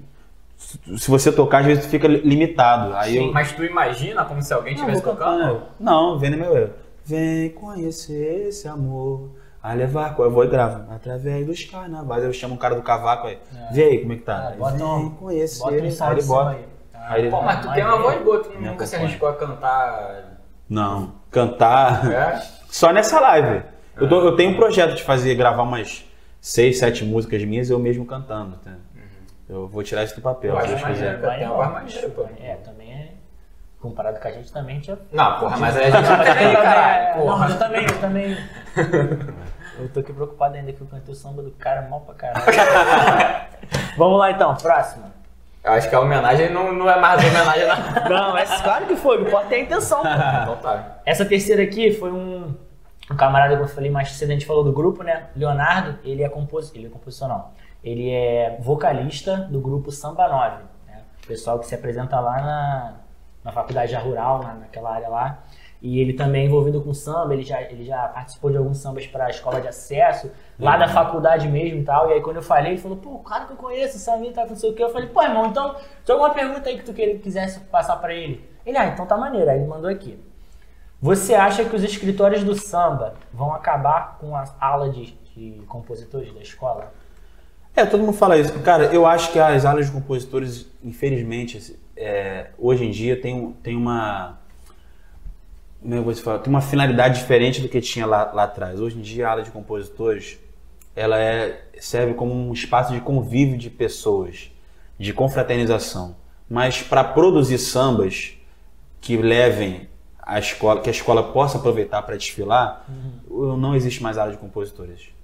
se você tocar, às vezes tu fica li- limitado. Aí eu. Mas tu imagina como se alguém estivesse tocando? Não, vem no meu eu. Vem conhecer esse amor. A levar, eu vou e gravo. Através dos carnavais. Eu chamo um cara do cavaco aí. Vê aí como é que tá. Aí, bota um- Vem conhecer. Bota um aí ele bota. aí. Ah, Aí ele- Pô, mas tu tem uma é- voz boa, tu nunca se arriscou a cantar. Não, cantar. É? Só nessa live. Eu, tô- eu tenho um projeto de fazer, gravar umas seis, sete músicas minhas eu mesmo cantando. tá? Eu vou tirar isso do papel, Eu acho Deus maneiro. quiser. Tem maneira, pô. É, também é. Comparado com a gente também tinha. Não, porra, mas aí a gente não tem, caralho. Não, mas Porra. eu também, eu também. Eu tô aqui preocupado ainda que eu cantei o samba do cara mal pra caralho. Vamos lá então, próxima. Eu acho que a homenagem não, não é mais homenagem, não. Não, é claro que foi, não pode ter a intenção. pô. Então tá. Essa terceira aqui foi um, um camarada que eu falei mais cedo, a gente falou do grupo, né? Leonardo, ele é compositor, ele é compositor não. Ele é vocalista do grupo Samba 9, né? O pessoal que se apresenta lá na, na faculdade já rural, na, naquela área lá. E ele também é envolvido com samba, ele já, ele já participou de alguns sambas para a escola de acesso, lá da faculdade mesmo e tal. E aí quando eu falei, ele falou, pô, o cara que eu conheço, o Samir, tá, não sei o que. Eu falei, pô, irmão, então, tem alguma pergunta aí que tu queira- quisesse passar para ele? Ele, ah, então tá maneiro. Aí ele mandou aqui. Você acha que os escritórios do samba vão acabar com a aula de, de compositores da escola? É, todo mundo fala isso. Cara, eu acho que as aulas de compositores, infelizmente, é, hoje em dia tem, tem uma. Como é eu vou te falar? Tem uma finalidade diferente do que tinha lá, lá atrás. Hoje em dia, a aula de compositores ela é, serve como um espaço de convívio de pessoas, de confraternização. Mas para produzir sambas que levem a escola, que a escola possa aproveitar para desfilar, não existe mais aula de compositores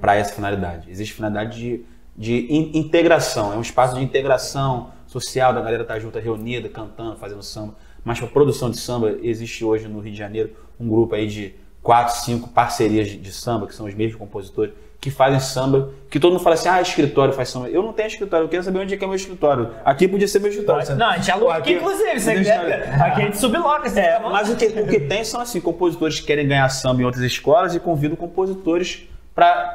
para essa finalidade. Existe finalidade de, de in- integração, é um espaço de integração social, da galera estar junta, reunida, cantando, fazendo samba. Mas para produção de samba, existe hoje no Rio de Janeiro um grupo aí de quatro, cinco parcerias de, de samba, que são os mesmos compositores, que fazem samba, que todo mundo fala assim, ah, escritório faz samba. Eu não tenho escritório, eu quero saber onde é que é meu escritório. Aqui podia ser meu escritório. Não, a gente aluga aqui, inclusive. Você quer, aqui a gente subloca. Você É, quer- mas o que, o que tem são assim, compositores que querem ganhar samba em outras escolas e convidam compositores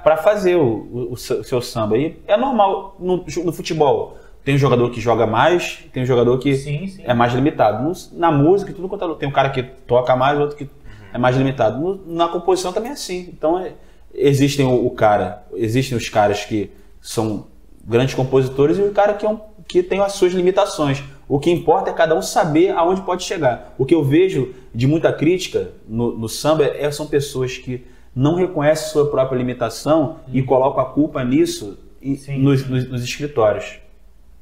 para fazer o, o- o seu samba. E é normal no, no futebol. Tem um jogador que joga mais, tem um jogador que Sim, sim. é mais limitado. Na música, tudo quanto é- tem um cara que toca mais, outro que é mais limitado. No- na composição também é assim. Então é- existem o, o cara, existem os caras que são grandes compositores e o cara que, é um, que tem as suas limitações. O que importa é cada um saber aonde pode chegar. O que eu vejo de muita crítica no, no samba é, são pessoas que não reconhecem sua própria limitação e colocam a culpa nisso e- Sim. nos, nos- nos escritórios.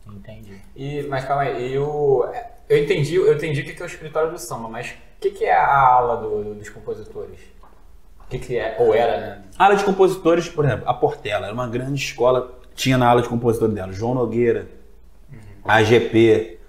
Entendi. E, mas calma aí, eu, eu entendi, eu entendi o que é o escritório do samba, mas o que, que é a aula do- dos compositores? O que, que é? Ou era, né? A aula de compositores, por exemplo, a Portela era uma grande escola, tinha na aula de compositor dela João Nogueira, AGP,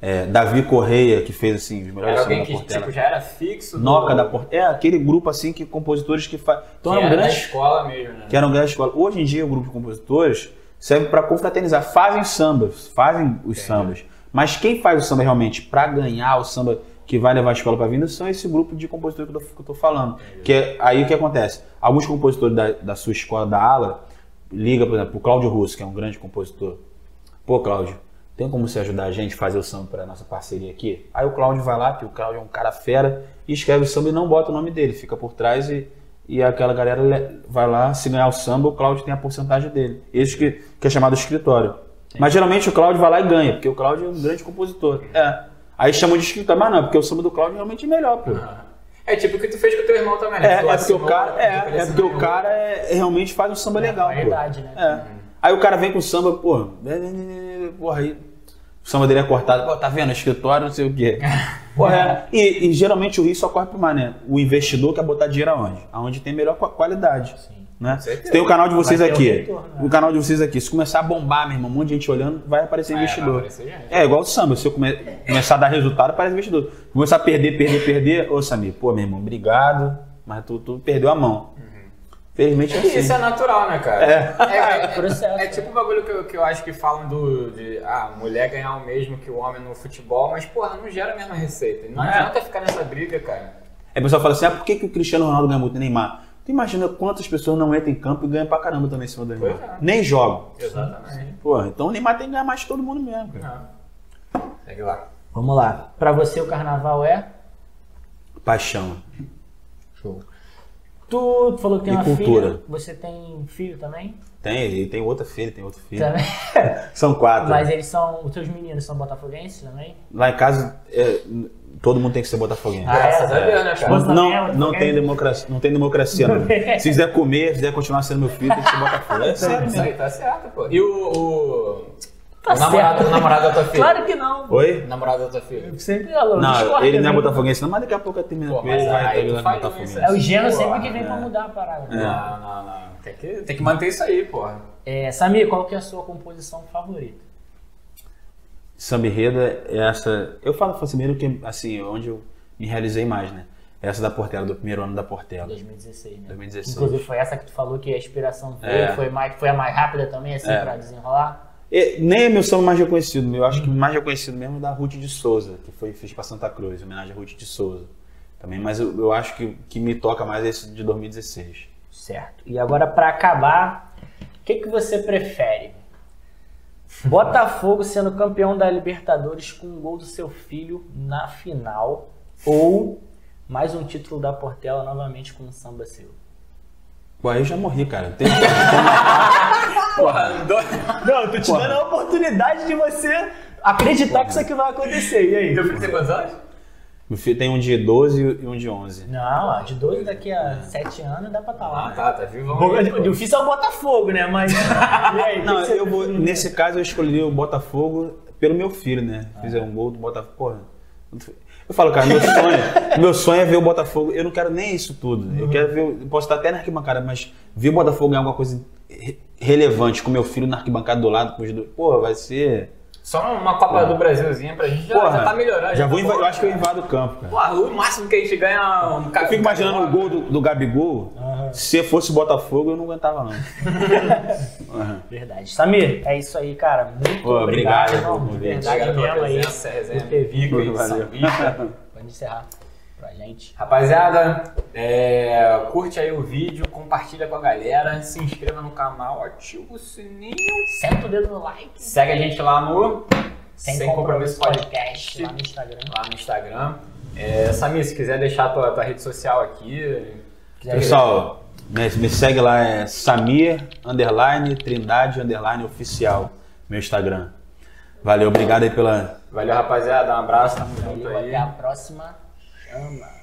é, Davi Correia, que fez assim, os melhores Era alguém que tipo, já era fixo? do- Noca da Portela. É aquele grupo assim que compositores que fazem. Então que eram era grandes escola mesmo, né? que eram grandes escolas. Hoje em dia, o grupo de compositores serve para confraternizar. Fazem sambas, fazem os sambas. Mas quem faz o samba realmente para ganhar o samba que vai levar a escola para a vida são esse grupo de compositores que eu estou falando. Que é, aí o que acontece? Alguns compositores da, da sua escola, da ala, liga, por exemplo, o Cláudio Russo, que é um grande compositor. Pô, Cláudio, tem como você ajudar a gente a fazer o samba para nossa parceria aqui? Aí o Cláudio vai lá, que o Cláudio é um cara fera, e escreve o samba e não bota o nome dele, fica por trás e, e aquela galera le- vai lá, se ganhar o samba, o Cláudio tem a porcentagem dele. Esse que, que é chamado escritório. Mas geralmente o Cláudio vai lá e ganha, porque o Cláudio é um grande compositor. É. Aí chamam de escritor, mas não, porque o samba do Cláudio realmente é melhor, pô. É tipo o que tu fez com o teu irmão também, né? É, Tu é porque o cara, é, é porque o cara é- realmente faz um samba legal, pô. qualidade, né? É. Aí o cara vem com samba, pô, porra, aí o samba dele é cortado, pô, tá vendo, escritório, não sei o quê. Porra, é. E, e geralmente o Rio só corre pro mar, né? O investidor quer botar dinheiro aonde? Aonde tem melhor qua- qualidade. Né? certeza. Tem o canal de vocês aqui. retorno, né? O canal de vocês aqui. Se começar a bombar, meu irmão, um monte de gente olhando, vai aparecer Vai, investidor. vai aparecer gente. É igual o samba. Se eu come- começar a dar resultado, aparece investidor. Começar a perder, perder, perder. Ô, Samir, pô, meu irmão, obrigado. Mas tu, tu perdeu a mão. Felizmente é E assim. isso é natural, né, cara? É. É, é, Processo, é tipo o bagulho que eu, que eu acho que falam do. De, ah, mulher ganhar o mesmo que o homem no futebol, mas, porra, não gera a mesma receita. Não É. adianta ficar nessa briga, cara. Aí o pessoal fala assim: ah, por que, que o Cristiano Ronaldo ganha muito e Neymar? Tu imagina quantas pessoas não entram em campo e ganham pra caramba também em cima do Neymar. É. Nem jogam. Exatamente. Porra, então o Neymar tem que ganhar mais que todo mundo mesmo, cara. Não. Segue lá. Vamos lá. Pra você o carnaval é? Paixão. Show. Tu falou que tem E uma cultura. filha. Você tem filho também? Tem, e tem outra filha, tem outro filho. Também. São quatro. Mas eles são. Os teus meninos são botafoguenses também? Lá em casa, é, todo mundo tem que ser botafoguense. Ah, Graças Deus, né, é Não, não botafoguense? tem democracia, não tem democracia, não. Se quiser comer, se quiser continuar sendo meu filho, tem que ser Botafogo. É sério Isso aí, mesmo. tá certo, pô. E o. o... Tá o namorado, o namorado da tua filha? Claro que não. Oi? O namorado da tua filha. Sempre alô, Não, ele não é botafoguense não, mas daqui a pouco eu termino com ele vai tu faz botafoguense. É o gênero sempre que vem pra é. mudar a parada. Não, não, não. Tem que, tem que manter isso aí, porra. É, Samir, qual que é a sua composição favorita? Samba enredo é essa. Eu falo assim mesmo que assim, onde eu me realizei mais, né? Essa da Portela, do primeiro ano da Portela. 2016, né? 2016. Inclusive foi essa que tu falou que a inspiração foi, É. foi, mais, foi a mais rápida também, assim, É. pra desenrolar? E nem é meu samba mais reconhecido, eu acho que mais reconhecido mesmo é da Ruth de Souza, que foi fiz pra Santa Cruz, em homenagem a Ruth de Souza. Também, mas eu, eu acho que que me toca mais é esse de 2016. Certo. E agora, pra acabar, o que, que você prefere? Botafogo sendo campeão da Libertadores com um gol do seu filho na final ou mais um título da Portela novamente com um samba seu? Pô, aí eu já morri, cara. Tem, Porra, Não, eu tô te Porra. dando a oportunidade de você acreditar que isso aqui vai acontecer. E aí? Teu filho tem quantos anos? meu filho tem um de 12 e um de 11. Não, de 12 daqui a 7 anos dá pra estar Ah, lá. tá, tá vivo. O difícil é o Botafogo, né? Mas. E aí, Não, eu vou, nesse caso eu escolhi o Botafogo pelo meu filho, né? Fizeram um gol do Botafogo. Porra. Eu falo, cara, meu sonho, meu sonho é ver o Botafogo. Eu não quero nem isso tudo. Eu quero ver. Eu posso estar até na arquibancada, mas ver o Botafogo ganhar alguma coisa re- relevante com meu filho na arquibancada do lado, com os dois. Porra, vai ser. Só uma Copa do Brasilzinha pra gente já, Porra, já tá melhorando. Já tá vou bom, eu acho que eu invado o campo, cara. Porra, o máximo que a gente ganha é um Eu fico imaginando o gol do, do Gabigol. Se fosse Botafogo, eu não aguentava, não. Aham. Verdade. Samir, é isso aí, cara. Muito Pô, obrigado, obrigado irmão. pelo De verdade mesmo aí. resenha. Por ter vindo aí. Valeu. Pode encerrar pra gente. Rapaziada, é, curte aí o vídeo, compartilha com a galera, se inscreva no canal, ativa o sininho. Senta o dedo no like. Segue a gente lá no Sem, compromisso, podcast lá no Instagram. lá no Instagram. É, Samir, se quiser deixar a tua, tua rede social aqui. Pessoal, me, me segue lá, é Samir, underline, Trindade, underline, oficial, meu Instagram. Valeu, obrigado aí pela, Valeu, rapaziada. Um abraço, tamo junto aí. até a próxima. Chama.